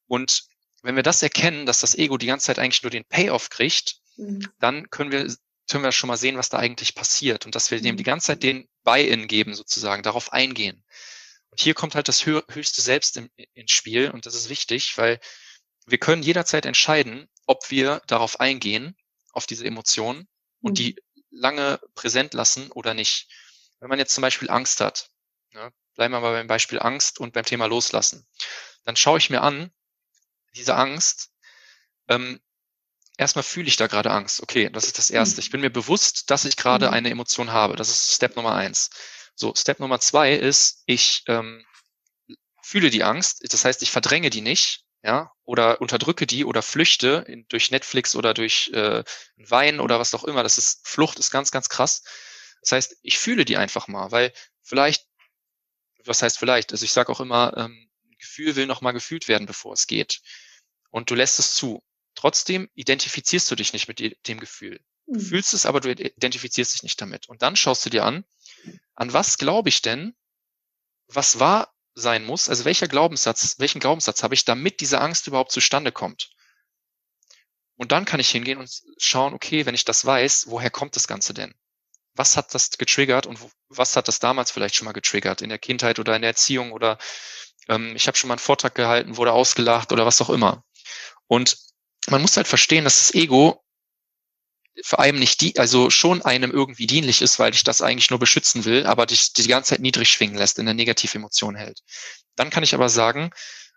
[SPEAKER 2] Und wenn wir das erkennen, dass das Ego die ganze Zeit eigentlich nur den Payoff kriegt, mhm. dann können wir, können wir schon mal sehen, was da eigentlich passiert und dass wir dem mhm. die ganze Zeit den Buy-in geben sozusagen, darauf eingehen. Und hier kommt halt das höchste Selbst im, ins Spiel und das ist wichtig, weil wir können jederzeit entscheiden, ob wir darauf eingehen auf diese Emotionen und mhm. die lange präsent lassen oder nicht. Wenn man jetzt zum Beispiel Angst hat, ne, bleiben wir mal beim Beispiel Angst und beim Thema Loslassen, dann schaue ich mir an, diese Angst, ähm, erstmal fühle ich da gerade Angst. Okay, das ist das Erste. Mhm. Ich bin mir bewusst, dass ich gerade mhm. eine Emotion habe. Das ist Step Nummer eins. So, Step Nummer zwei ist, ich ähm, fühle die Angst. Das heißt, ich verdränge die nicht, ja, oder unterdrücke die oder flüchte in, durch Netflix oder durch äh, Wein oder was auch immer. Das ist Flucht ist ganz, ganz krass. Das heißt, ich fühle die einfach mal, weil vielleicht, was heißt vielleicht? Also ich sage auch immer, ähm, Gefühl will noch mal gefühlt werden, bevor es geht. Und du lässt es zu. Trotzdem identifizierst du dich nicht mit dem Gefühl. Du mhm. fühlst es, aber du identifizierst dich nicht damit. Und dann schaust du dir an, an was glaube ich denn, was war sein muss, also welcher Glaubenssatz, welchen Glaubenssatz habe ich, damit diese Angst überhaupt zustande kommt. Und dann kann ich hingehen und schauen, okay, wenn ich das weiß, woher kommt das Ganze denn? Was hat das getriggert und was hat das damals vielleicht schon mal getriggert in der Kindheit oder in der Erziehung oder Ähm, ich habe schon mal einen Vortrag gehalten, wurde ausgelacht oder was auch immer. Und man muss halt verstehen, dass das Ego vor allem nicht die, also schon einem irgendwie dienlich ist, weil dich das eigentlich nur beschützen will, aber dich die ganze Zeit niedrig schwingen lässt, in der Negativ-Emotion hält. Dann kann ich aber sagen,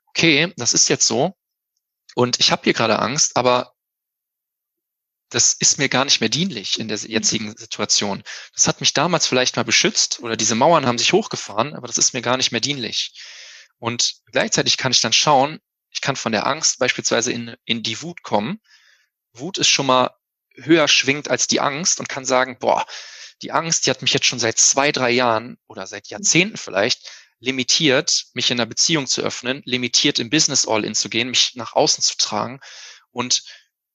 [SPEAKER 2] okay, das ist jetzt so und ich habe hier gerade Angst, aber das ist mir gar nicht mehr dienlich in der mhm. jetzigen Situation. Das hat mich damals vielleicht mal beschützt oder diese Mauern haben sich hochgefahren, aber das ist mir gar nicht mehr dienlich. Und gleichzeitig kann ich dann schauen, ich kann von der Angst beispielsweise in, in die Wut kommen. Wut ist schon mal höher schwingt als die Angst und kann sagen, boah, die Angst, die hat mich jetzt schon seit zwei, drei Jahren oder seit mhm. Jahrzehnten vielleicht limitiert, mich in einer Beziehung zu öffnen, limitiert im Business All-In zu gehen, mich nach außen zu tragen. Und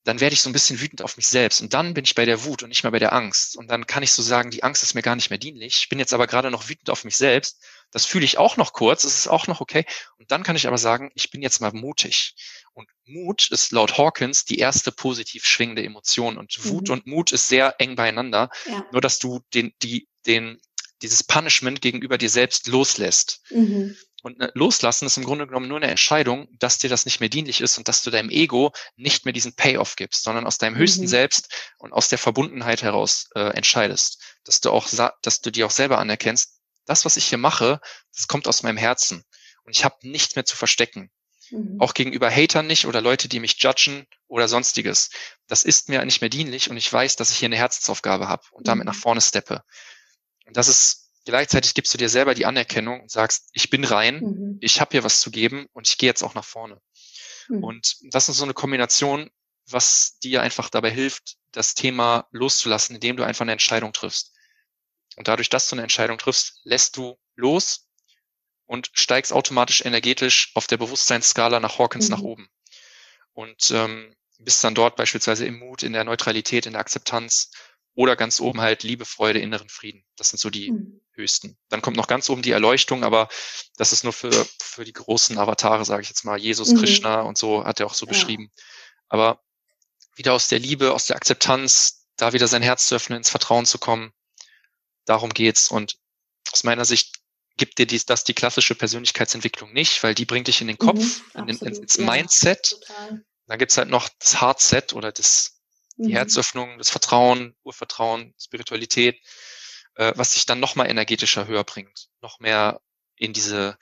[SPEAKER 2] dann werde ich so ein bisschen wütend auf mich selbst. Und dann bin ich bei der Wut und nicht mehr bei der Angst. Und dann kann ich so sagen, die Angst ist mir gar nicht mehr dienlich. Ich bin jetzt aber gerade noch wütend auf mich selbst. Das fühle ich auch noch kurz. Das ist auch noch okay. Und dann kann ich aber sagen, ich bin jetzt mal mutig. Und Mut ist laut Hawkins die erste positiv schwingende Emotion. Und Wut mhm. und Mut ist sehr eng beieinander. Ja. Nur, dass du den, die, den, dieses Punishment gegenüber dir selbst loslässt. Mhm. Und ne, loslassen ist im Grunde genommen nur eine Entscheidung, dass dir das nicht mehr dienlich ist und dass du deinem Ego nicht mehr diesen Payoff gibst, sondern aus deinem höchsten mhm. Selbst und aus der Verbundenheit heraus äh, entscheidest. Dass du auch, dass du dir auch selber anerkennst, das, was ich hier mache, das kommt aus meinem Herzen. Und ich habe nichts mehr zu verstecken. Mhm. Auch gegenüber Hatern nicht oder Leute, die mich judgen oder sonstiges. Das ist mir nicht mehr dienlich und ich weiß, dass ich hier eine Herzensaufgabe habe und damit nach mhm. vorne steppe. Und das ist gleichzeitig gibst du dir selber die Anerkennung und sagst, ich bin rein, mhm. ich habe hier was zu geben und ich gehe jetzt auch nach vorne. Mhm. Und das ist so eine Kombination, was dir einfach dabei hilft, das Thema loszulassen, indem du einfach eine Entscheidung triffst. Und dadurch, dass du eine Entscheidung triffst, lässt du los und steigst automatisch energetisch auf der Bewusstseinsskala nach Hawkins mhm. nach oben. Und ähm, bist dann dort beispielsweise im Mut, in der Neutralität, in der Akzeptanz oder ganz oben halt Liebe, Freude, inneren Frieden. Das sind so die mhm. höchsten. Dann kommt noch ganz oben die Erleuchtung, aber das ist nur für, für die großen Avatare, sage ich jetzt mal. Jesus, mhm. Krishna und so hat er auch so ja. beschrieben. Aber wieder aus der Liebe, aus der Akzeptanz, da wieder sein Herz zu öffnen, ins Vertrauen zu kommen. Darum geht's. Und aus meiner Sicht gibt dir dies, das die klassische Persönlichkeitsentwicklung nicht, weil die bringt dich in den Kopf, mhm, in den, ins ja, Mindset. Total. Dann gibt's halt noch das Hardset oder das die mhm. Herzöffnung, das Vertrauen, Urvertrauen, Spiritualität, äh, was sich dann noch mal energetischer höher bringt, noch mehr in diese,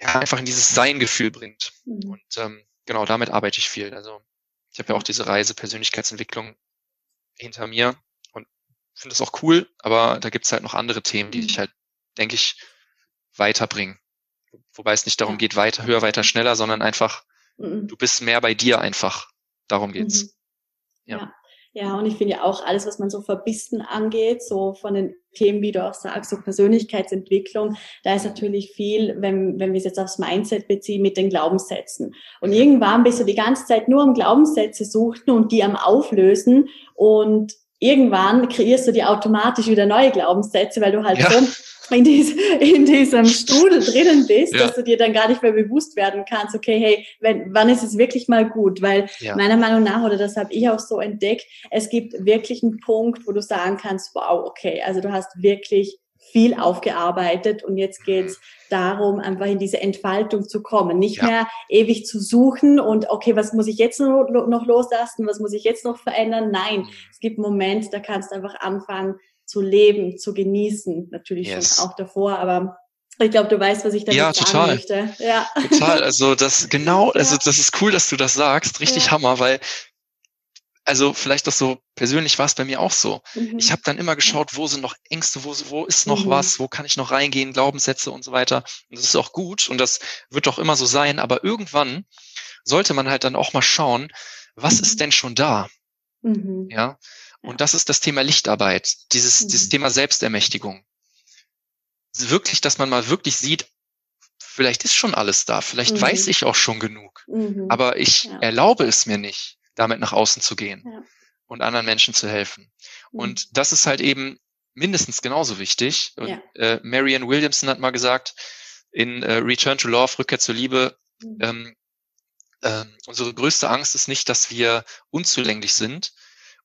[SPEAKER 2] ja, einfach in dieses Sein-Gefühl bringt. Mhm. Und ähm, genau, damit arbeite ich viel. Also ich habe ja auch diese Reise Persönlichkeitsentwicklung hinter mir und finde es auch cool, aber da gibt's halt noch andere Themen, die mhm. dich halt, denke ich, weiterbringen. Wobei es nicht darum geht, weiter, höher, weiter, schneller, sondern einfach, mhm. du bist mehr bei dir einfach. Darum geht's.
[SPEAKER 1] Mhm. Ja. ja. und ich finde ja auch alles, was man so verbissen angeht, so von den Themen, wie du auch sagst, so Persönlichkeitsentwicklung, da ist natürlich viel, wenn, wenn wir es jetzt aufs Mindset beziehen, mit den Glaubenssätzen. Und irgendwann bist du die ganze Zeit nur am Glaubenssätze suchen und die am Auflösen und irgendwann kreierst du dir automatisch wieder neue Glaubenssätze, weil du halt ja. so in, dies, in diesem Strudel drinnen bist, ja. dass du dir dann gar nicht mehr bewusst werden kannst, okay, hey, wenn, wann ist es wirklich mal gut? Weil ja. meiner Meinung nach, oder das habe ich auch so entdeckt, es gibt wirklich einen Punkt, wo du sagen kannst, wow, okay, also du hast wirklich viel aufgearbeitet und jetzt geht's darum, einfach in diese Entfaltung zu kommen. Nicht ja. mehr ewig zu suchen und okay, was muss ich jetzt noch, loslassen, was muss ich jetzt noch verändern? Nein, mhm. es gibt einen Moment, da kannst du einfach anfangen, zu leben, zu genießen. Natürlich yes. schon auch davor, aber ich glaube, du weißt, was ich damit ja, total. sagen möchte.
[SPEAKER 2] Ja, total. Also das genau, [LAUGHS] also das ist cool, dass du das sagst. Richtig ja. Hammer, weil also vielleicht auch so persönlich war es bei mir auch so. Mhm. Ich habe dann immer geschaut, wo sind noch Ängste, wo, wo ist noch mhm. was, wo kann ich noch reingehen, Glaubenssätze und so weiter. Und das ist auch gut und das wird auch immer so sein. Aber irgendwann sollte man halt dann auch mal schauen, was mhm. ist denn schon da? Mhm. Ja. Und das ist das Thema Lichtarbeit, dieses, mhm. dieses Thema Selbstermächtigung. Wirklich, dass man mal wirklich sieht, vielleicht ist schon alles da, vielleicht mhm. weiß ich auch schon genug, mhm. aber ich ja. erlaube es mir nicht, damit nach außen zu gehen ja. und anderen Menschen zu helfen. Mhm. Und das ist halt eben mindestens genauso wichtig. Und, ja. äh, Marianne Williamson hat mal gesagt, in äh, Return to Love, Rückkehr zur Liebe, mhm. ähm, äh, unsere größte Angst ist nicht, dass wir unzulänglich sind,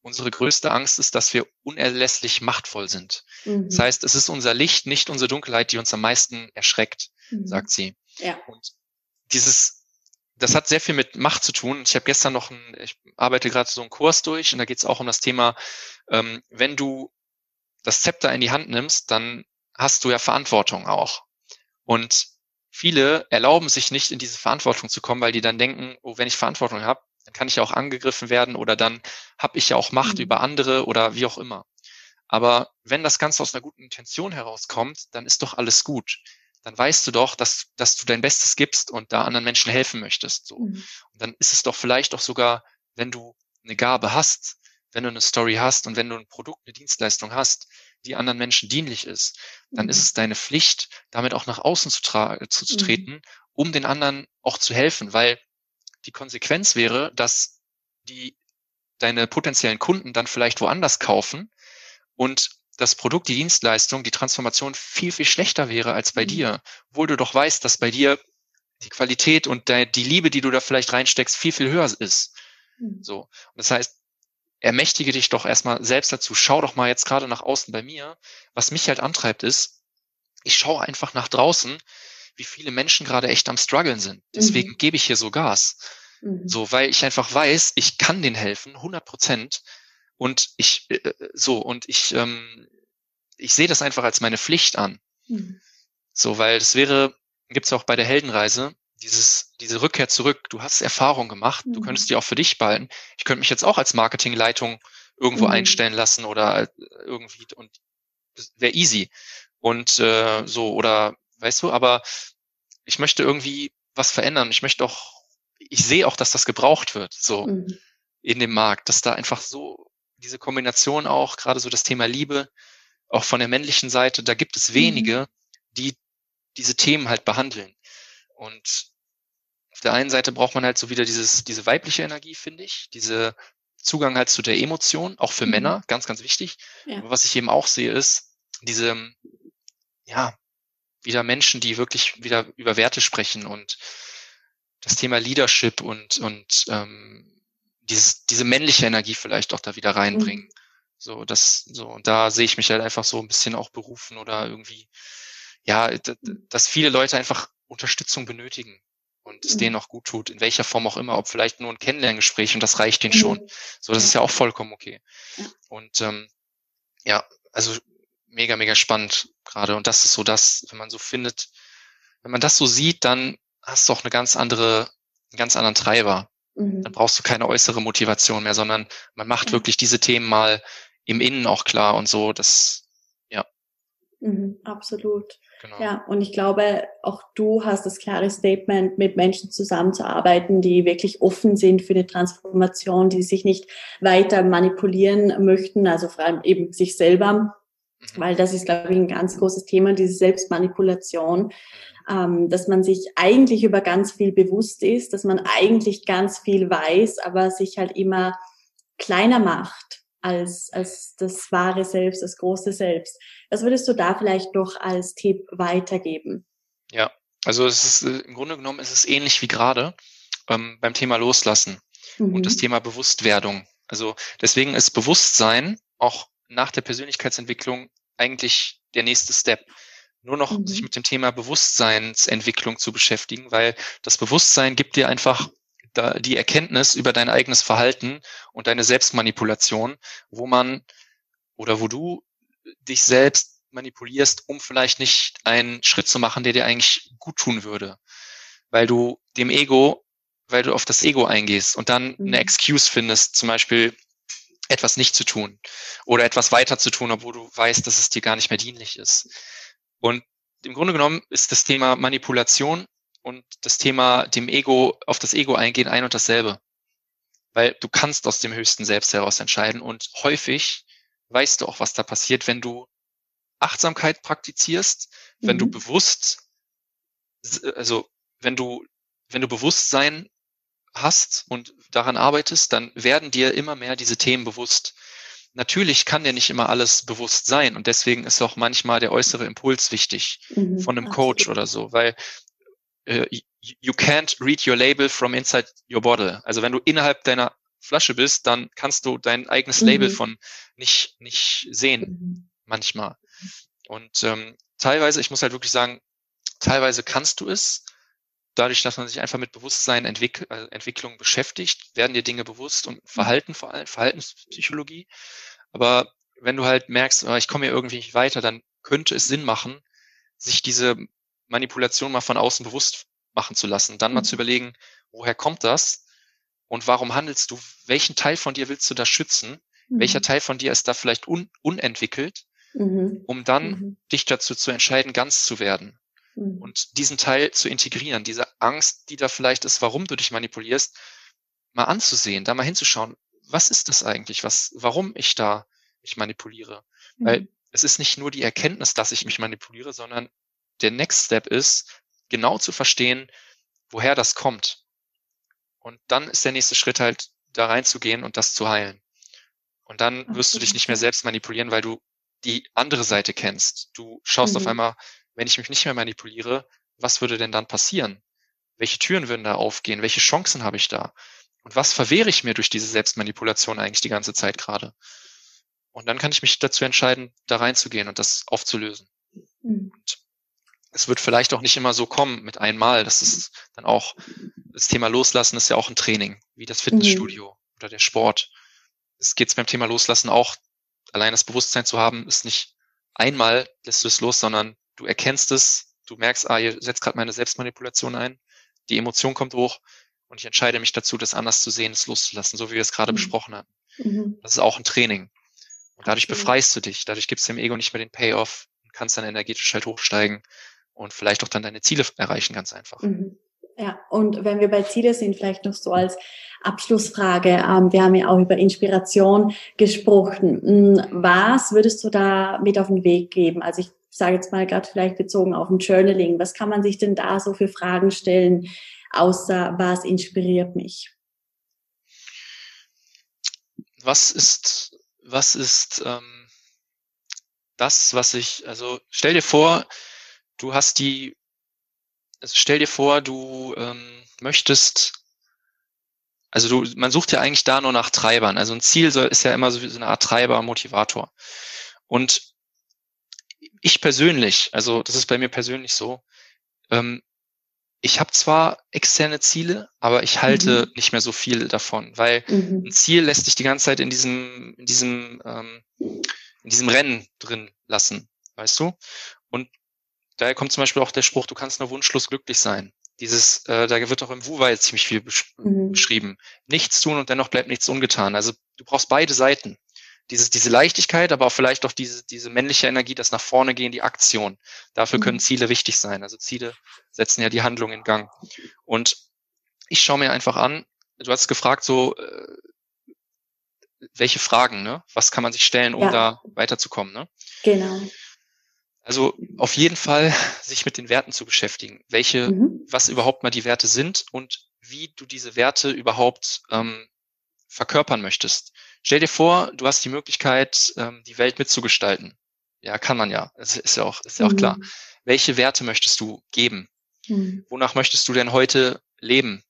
[SPEAKER 2] Unsere größte Angst ist, dass wir unerlässlich machtvoll sind. Mhm. Das heißt, es ist unser Licht, nicht unsere Dunkelheit, die uns am meisten erschreckt, mhm. sagt sie.
[SPEAKER 1] Ja.
[SPEAKER 2] Und dieses, das hat sehr viel mit Macht zu tun. Ich habe gestern noch, ein, ich arbeite gerade so einen Kurs durch und da geht es auch um das Thema, ähm, wenn du das Zepter in die Hand nimmst, dann hast du ja Verantwortung auch. Und viele erlauben sich nicht in diese Verantwortung zu kommen, weil die dann denken, oh, wenn ich Verantwortung habe, kann ich ja auch angegriffen werden oder dann habe ich ja auch Macht mhm. über andere oder wie auch immer. Aber wenn das Ganze aus einer guten Intention herauskommt, dann ist doch alles gut. Dann weißt du doch, dass, dass du dein Bestes gibst und da anderen Menschen helfen möchtest. So. Mhm. Und dann ist es doch vielleicht auch sogar, wenn du eine Gabe hast, wenn du eine Story hast und wenn du ein Produkt, eine Dienstleistung hast, die anderen Menschen dienlich ist, dann mhm. ist es deine Pflicht, damit auch nach außen zu, zu, zu treten, mhm. um den anderen auch zu helfen, weil die Konsequenz wäre, dass die deine potenziellen Kunden dann vielleicht woanders kaufen und das Produkt, die Dienstleistung, die Transformation viel, viel schlechter wäre als bei mhm. dir, obwohl du doch weißt, dass bei dir die Qualität und die Liebe, die du da vielleicht reinsteckst, viel, viel höher ist. Mhm. So. Und das heißt, ermächtige dich doch erstmal selbst dazu. Schau doch mal jetzt gerade nach außen bei mir. Was mich halt antreibt ist, ich schaue einfach nach draußen, wie viele Menschen gerade echt am struggeln sind. Deswegen mhm. gebe ich hier so Gas. Mhm. So, weil ich einfach weiß, ich kann denen helfen, 100 Prozent. Und ich, äh, äh, so, und ich, ähm, ich sehe das einfach als meine Pflicht an. Mhm. So, weil das wäre, gibt's auch bei der Heldenreise, dieses, diese Rückkehr zurück. Du hast Erfahrung gemacht, du könntest mhm. die auch für dich behalten. Ich könnte mich jetzt auch als Marketingleitung irgendwo mhm. einstellen lassen oder äh, irgendwie und das wäre easy. Und äh, so, oder weißt du, aber ich möchte irgendwie was verändern. Ich möchte auch, ich sehe auch, dass das gebraucht wird, so mhm. in dem Markt, dass da einfach so diese Kombination auch, gerade so das Thema Liebe, auch von der männlichen Seite, da gibt es wenige, mhm. die diese Themen halt behandeln. Und auf der einen Seite braucht man halt so wieder dieses, diese weibliche Energie, finde ich, diese Zugang halt zu der Emotion, auch für mhm. Männer, ganz, ganz wichtig. Ja. Aber was ich eben auch sehe, ist diese, ja, wieder Menschen, die wirklich wieder über Werte sprechen und das Thema Leadership und, und ähm, dieses, diese männliche Energie vielleicht auch da wieder reinbringen. Mhm. So, das, so, und da sehe ich mich halt einfach so ein bisschen auch berufen oder irgendwie, ja, dass viele Leute einfach Unterstützung benötigen und es mhm. denen auch gut tut, in welcher Form auch immer, ob vielleicht nur ein Kennenlerngespräch und das reicht denen mhm. schon. So, das ist ja auch vollkommen okay. Und ähm, ja, also mega, mega spannend gerade. Und das ist so das, wenn man so findet, wenn man das so sieht, dann hast du auch eine ganz andere, einen ganz anderen Treiber. Mhm. Dann brauchst du keine äußere Motivation mehr, sondern man macht ja. wirklich diese Themen mal im Innen auch klar und so. Das, ja.
[SPEAKER 1] Mhm, absolut. Genau. Ja, und ich glaube, auch du hast das klare Statement, mit Menschen zusammenzuarbeiten, die wirklich offen sind für die Transformation, die sich nicht weiter manipulieren möchten, also vor allem eben sich selber, mhm. Weil das ist, glaube ich, ein ganz großes Thema, diese Selbstmanipulation, ähm, dass man sich eigentlich über ganz viel bewusst ist, dass man eigentlich ganz viel weiß, aber sich halt immer kleiner macht als, als das wahre Selbst, das große Selbst. Was würdest du da vielleicht noch als Tipp weitergeben?
[SPEAKER 2] Ja, also es ist äh, im Grunde genommen ist es ähnlich wie gerade ähm, beim Thema Loslassen mhm. und das mhm. Thema Bewusstwerdung. Also deswegen ist Bewusstsein auch nach der Persönlichkeitsentwicklung eigentlich der nächste Step. Nur noch mhm. sich mit dem Thema Bewusstseinsentwicklung zu beschäftigen, weil das Bewusstsein gibt dir einfach da die Erkenntnis über dein eigenes Verhalten und deine Selbstmanipulation, wo man oder wo du dich selbst manipulierst, um vielleicht nicht einen Schritt zu machen, der dir eigentlich gut tun würde. Weil du dem Ego, weil du auf das Ego eingehst und dann mhm. eine Excuse findest, zum Beispiel etwas nicht zu tun oder etwas weiter zu tun, obwohl du weißt, dass es dir gar nicht mehr dienlich ist. Und im Grunde genommen ist das Thema Manipulation und das Thema dem Ego, auf das Ego eingehen, ein und dasselbe. Weil du kannst aus dem höchsten Selbst heraus entscheiden und häufig weißt du auch, was da passiert, wenn du Achtsamkeit praktizierst, mhm. wenn du mhm. bewusst, also wenn du, wenn du Bewusstsein hast und daran arbeitest, dann werden dir immer mehr diese Themen bewusst. Natürlich kann dir nicht immer alles bewusst sein und deswegen ist auch manchmal der äußere Impuls wichtig mhm, von einem. Coach oder so, weil uh, you can't read your label from inside your bottle. Also wenn du innerhalb deiner Flasche bist, dann kannst du dein eigenes mhm. Label von nicht, nicht sehen, mhm. manchmal. Und ähm, teilweise, ich muss halt wirklich sagen, teilweise kannst du es, dadurch, dass man sich einfach mit Bewusstsein, Entwick äh, Entwicklung beschäftigt, werden dir Dinge bewusst und Verhalten vor allem, Verhaltenspsychologie. Aber wenn du halt merkst, oh, ich komme hier irgendwie nicht weiter, dann könnte es Sinn machen, sich diese Manipulation mal von außen bewusst machen zu lassen. Dann mal mhm. zu überlegen, woher kommt das und warum handelst du? Welchen Teil von dir willst du da schützen? Mhm. Welcher Teil von dir ist da vielleicht un unentwickelt, mhm. um dann mhm. dich dazu zu entscheiden, ganz zu werden? Mhm. Und diesen Teil zu integrieren, diese Angst, die da vielleicht ist, warum du dich manipulierst, mal anzusehen, da mal hinzuschauen, was ist das eigentlich, was, warum ich da mich manipuliere? Weil mhm. es ist nicht nur die Erkenntnis, dass ich mich manipuliere, sondern der Next Step ist, genau zu verstehen, woher das kommt. Und dann ist der nächste Schritt halt, da reinzugehen und das zu heilen. Und dann wirst du dich nicht mehr selbst manipulieren, weil du die andere Seite kennst. Du schaust mhm. auf einmal, wenn ich mich nicht mehr manipuliere, was würde denn dann passieren? Welche Türen würden da aufgehen? Welche Chancen habe ich da? Und was verwehre ich mir durch diese Selbstmanipulation eigentlich die ganze Zeit gerade? Und dann kann ich mich dazu entscheiden, da reinzugehen und das aufzulösen. Mhm. Und es wird vielleicht auch nicht immer so kommen mit einmal. Das ist dann auch, das Thema Loslassen ist ja auch ein Training, wie das Fitnessstudio mhm. oder der Sport. Es geht beim Thema Loslassen auch, allein das Bewusstsein zu haben, ist nicht einmal lässt du es los, sondern du erkennst es, du merkst, ah, hier setzt gerade meine Selbstmanipulation ein, die Emotion kommt hoch und ich entscheide mich dazu, das anders zu sehen, es loszulassen, so wie wir es gerade mhm. besprochen haben. Mhm. Das ist auch ein Training. Und dadurch befreist du dich, dadurch gibst du dem Ego nicht mehr den Payoff und kannst dann energetisch halt hochsteigen und vielleicht auch dann deine Ziele erreichen, ganz einfach. Mhm.
[SPEAKER 1] Ja, und wenn wir bei Ziele sind, vielleicht noch so als Abschlussfrage. Ähm, wir haben ja auch über Inspiration gesprochen. Hm, was würdest du da mit auf den Weg geben? Also ich sage jetzt mal gerade vielleicht bezogen auf ein Journaling. Was kann man sich denn da so für Fragen stellen, außer was inspiriert mich?
[SPEAKER 2] Was ist, was ist ähm, das, was ich, also stell dir vor, du hast die, also stell dir vor, du ähm, möchtest, also du, man sucht ja eigentlich da nur nach Treibern. Also ein Ziel ist ja immer so, so eine Art Treiber, Motivator. Und ich persönlich, also das ist bei mir persönlich so, ähm, ich habe zwar externe Ziele, aber ich halte mhm. nicht mehr so viel davon, weil mhm. ein Ziel lässt dich die ganze Zeit in diesem, in diesem, ähm, in diesem Rennen drin lassen, weißt du? Und daher kommt zum Beispiel auch der Spruch, du kannst nur wunschlos glücklich sein. Dieses, äh, da wird auch im Wuwei ziemlich viel besch mhm. beschrieben. Nichts tun und dennoch bleibt nichts ungetan. Also du brauchst beide Seiten. Dieses, diese Leichtigkeit, aber auch vielleicht auch diese, diese männliche Energie, das nach vorne gehen, die Aktion. Dafür mhm. können Ziele wichtig sein. Also Ziele setzen ja die Handlung in Gang. Und ich schaue mir einfach an, du hast gefragt, so, äh, welche Fragen, ne? Was kann man sich stellen, um ja. da weiterzukommen, ne?
[SPEAKER 1] Genau.
[SPEAKER 2] Also auf jeden Fall [LAUGHS] sich mit den Werten zu beschäftigen, welche, mhm. was überhaupt mal die Werte sind und wie du diese Werte überhaupt ähm, verkörpern möchtest. Stell dir vor, du hast die Möglichkeit, ähm, die Welt mitzugestalten. Ja, kann man ja. Das ist ja auch, ist ja auch mhm. klar. Welche Werte möchtest du geben? Mhm. Wonach möchtest du denn heute leben?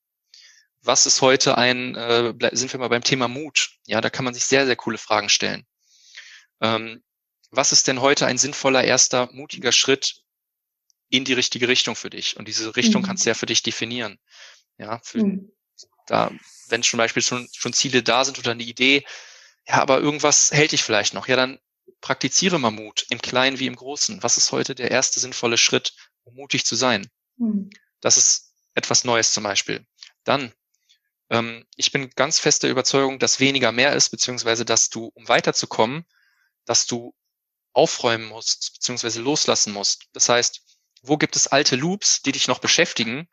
[SPEAKER 2] Was ist heute ein, äh, sind wir mal beim Thema Mut? Ja, da kann man sich sehr, sehr coole Fragen stellen. Ähm, was ist denn heute ein sinnvoller erster mutiger Schritt in die richtige Richtung für dich? Und diese Richtung mhm. kannst du ja für dich definieren. Ja, für, mhm. Da, wenn zum Beispiel schon, schon Ziele da sind oder eine Idee, ja, aber irgendwas hält dich vielleicht noch. Ja, dann praktiziere mal Mut, im Kleinen wie im Großen. Was ist heute der erste sinnvolle Schritt, um mutig zu sein? Mhm. Das ist etwas Neues zum Beispiel. Dann, ähm, ich bin ganz fest der Überzeugung, dass weniger mehr ist, beziehungsweise dass du, um weiterzukommen, dass du aufräumen musst, beziehungsweise loslassen musst. Das heißt, wo gibt es alte Loops, die dich noch beschäftigen?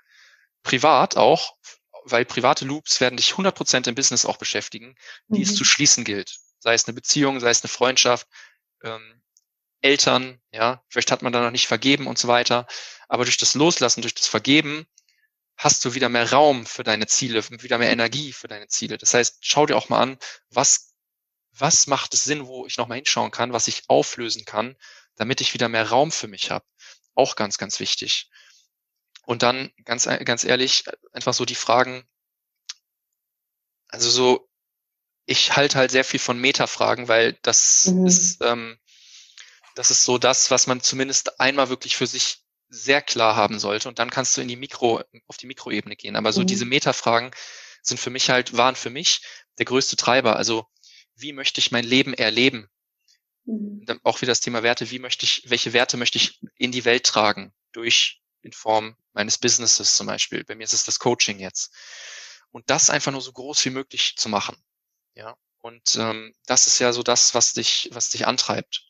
[SPEAKER 2] Privat auch, weil private Loops werden dich 100% im Business auch beschäftigen, die mhm. es zu schließen gilt. Sei es eine Beziehung, sei es eine Freundschaft, ähm, Eltern, ja, vielleicht hat man da noch nicht vergeben und so weiter. Aber durch das Loslassen, durch das Vergeben hast du wieder mehr Raum für deine Ziele, wieder mehr Energie für deine Ziele. Das heißt, schau dir auch mal an, was was macht es Sinn, wo ich nochmal hinschauen kann, was ich auflösen kann, damit ich wieder mehr Raum für mich habe. Auch ganz, ganz wichtig. Und dann, ganz, ganz ehrlich, einfach so die Fragen, also so, ich halte halt sehr viel von Metafragen, weil das mhm. ist, ähm, das ist so das, was man zumindest einmal wirklich für sich sehr klar haben sollte und dann kannst du in die Mikro, auf die Mikroebene gehen. Aber so mhm. diese Metafragen sind für mich halt, waren für mich der größte Treiber. Also wie möchte ich mein Leben erleben? Mhm. Auch wieder das Thema Werte, wie möchte ich, welche Werte möchte ich in die Welt tragen? Durch, in Form meines Businesses zum Beispiel. Bei mir ist es das Coaching jetzt. Und das einfach nur so groß wie möglich zu machen. Ja. Und ähm, das ist ja so das, was dich, was dich antreibt.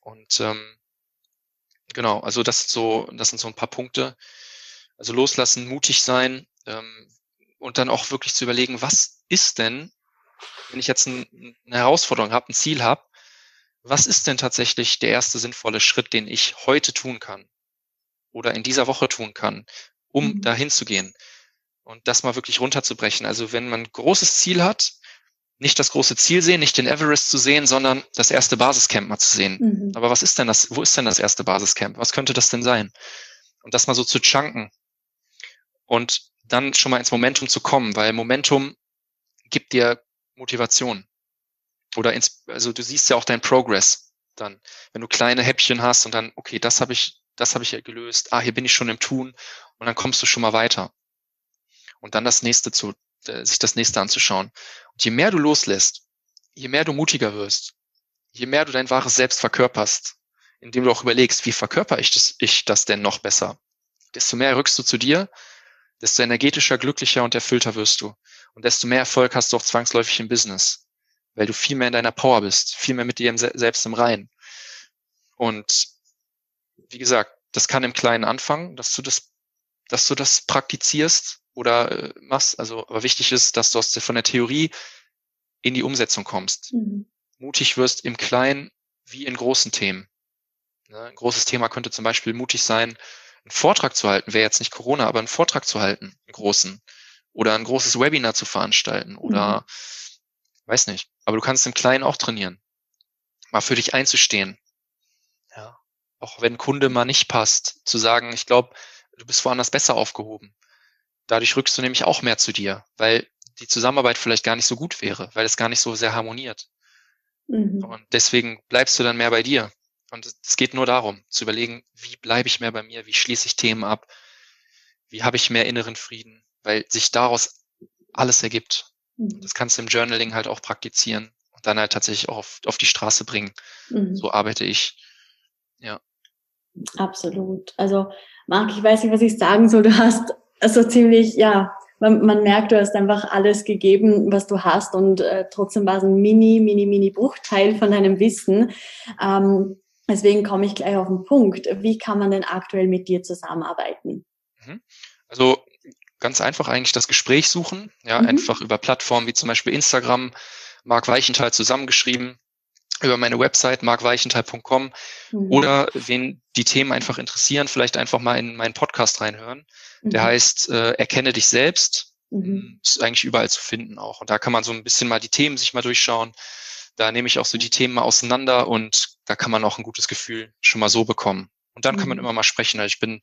[SPEAKER 2] Und ähm, genau, also das ist so, das sind so ein paar Punkte. Also loslassen, mutig sein ähm, und dann auch wirklich zu überlegen, was ist denn, wenn ich jetzt ein, eine Herausforderung habe, ein Ziel habe, was ist denn tatsächlich der erste sinnvolle Schritt, den ich heute tun kann oder in dieser Woche tun kann, um mhm. dahin zu gehen und das mal wirklich runterzubrechen. Also wenn man ein großes Ziel hat, nicht das große Ziel sehen, nicht den Everest zu sehen, sondern das erste Basiscamp mal zu sehen. Mhm. Aber was ist denn das, wo ist denn das erste Basiscamp? Was könnte das denn sein? Und das mal so zu chunken und dann schon mal ins Momentum zu kommen, weil Momentum gibt dir Motivation. Oder ins, also du siehst ja auch deinen Progress dann, wenn du kleine Häppchen hast und dann, okay, das habe ich, das habe ich ja gelöst, ah, hier bin ich schon im Tun und dann kommst du schon mal weiter. Und dann das nächste zu, äh, sich das nächste anzuschauen. Und je mehr du loslässt, je mehr du mutiger wirst, je mehr du dein wahres Selbst verkörperst, indem du auch überlegst, wie verkörper ich das, ich das denn noch besser, desto mehr rückst du zu dir, desto energetischer, glücklicher und erfüllter wirst du. Und desto mehr Erfolg hast du auch zwangsläufig im Business, weil du viel mehr in deiner Power bist, viel mehr mit dir selbst im Reinen. Und wie gesagt, das kann im Kleinen anfangen, dass du das, dass du das praktizierst oder äh, machst. Also, aber wichtig ist, dass du aus der, von der Theorie in die Umsetzung kommst. Mhm. Mutig wirst im Kleinen wie in großen Themen. Ne? Ein großes Thema könnte zum Beispiel mutig sein, einen Vortrag zu halten, wäre jetzt nicht Corona, aber einen Vortrag zu halten, einen großen. Oder ein großes Webinar zu veranstalten. Oder mhm. weiß nicht. Aber du kannst im Kleinen auch trainieren. Mal für dich einzustehen. Auch wenn Kunde mal nicht passt, zu sagen, ich glaube, du bist woanders besser aufgehoben. Dadurch rückst du nämlich auch mehr zu dir, weil die Zusammenarbeit vielleicht gar nicht so gut wäre, weil es gar nicht so sehr harmoniert. Mhm. Und deswegen bleibst du dann mehr bei dir. Und es geht nur darum, zu überlegen, wie bleibe ich mehr bei mir, wie schließe ich Themen ab, wie habe ich mehr inneren Frieden, weil sich daraus alles ergibt. Mhm. Das kannst du im Journaling halt auch praktizieren und dann halt tatsächlich auch auf, auf die Straße bringen. Mhm. So arbeite ich. Ja.
[SPEAKER 1] Absolut. Also, Marc, ich weiß nicht, was ich sagen soll. Du hast also ziemlich, ja, man, man merkt, du hast einfach alles gegeben, was du hast und äh, trotzdem war es ein mini, mini, mini Bruchteil von deinem Wissen. Ähm, deswegen komme ich gleich auf den Punkt. Wie kann man denn aktuell mit dir zusammenarbeiten?
[SPEAKER 2] Mhm. Also ganz einfach eigentlich das Gespräch suchen, ja, mhm. einfach über Plattformen wie zum Beispiel Instagram, Marc Weichenthal zusammengeschrieben, über meine Website markweichenthal.com mhm. oder wen die Themen einfach interessieren, vielleicht einfach mal in meinen Podcast reinhören. Der mhm. heißt äh, Erkenne dich selbst. Mhm. Hm, ist eigentlich überall zu finden auch. Und da kann man so ein bisschen mal die Themen sich mal durchschauen. Da nehme ich auch so die Themen mal auseinander und da kann man auch ein gutes Gefühl schon mal so bekommen. Und dann kann man mhm. immer mal sprechen. Also ich bin,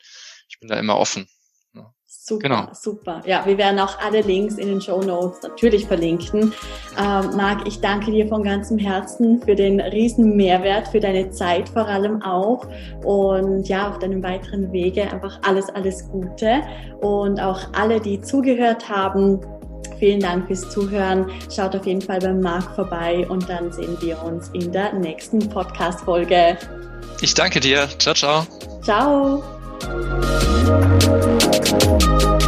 [SPEAKER 2] ich bin da immer offen.
[SPEAKER 1] Super, genau. super. Ja, wir werden auch alle Links in den Show Notes natürlich verlinken. Ähm, Marc, ich danke dir von ganzem Herzen für den riesen Mehrwert, für deine Zeit vor allem auch und ja, auf deinem weiteren Wege einfach alles, alles Gute und auch alle, die zugehört haben. Vielen Dank fürs Zuhören. Schaut auf jeden Fall beim Marc vorbei und dann sehen wir uns in der nächsten Podcast-Folge.
[SPEAKER 2] Ich danke dir. Ciao, ciao.
[SPEAKER 1] Ciao. Thank you.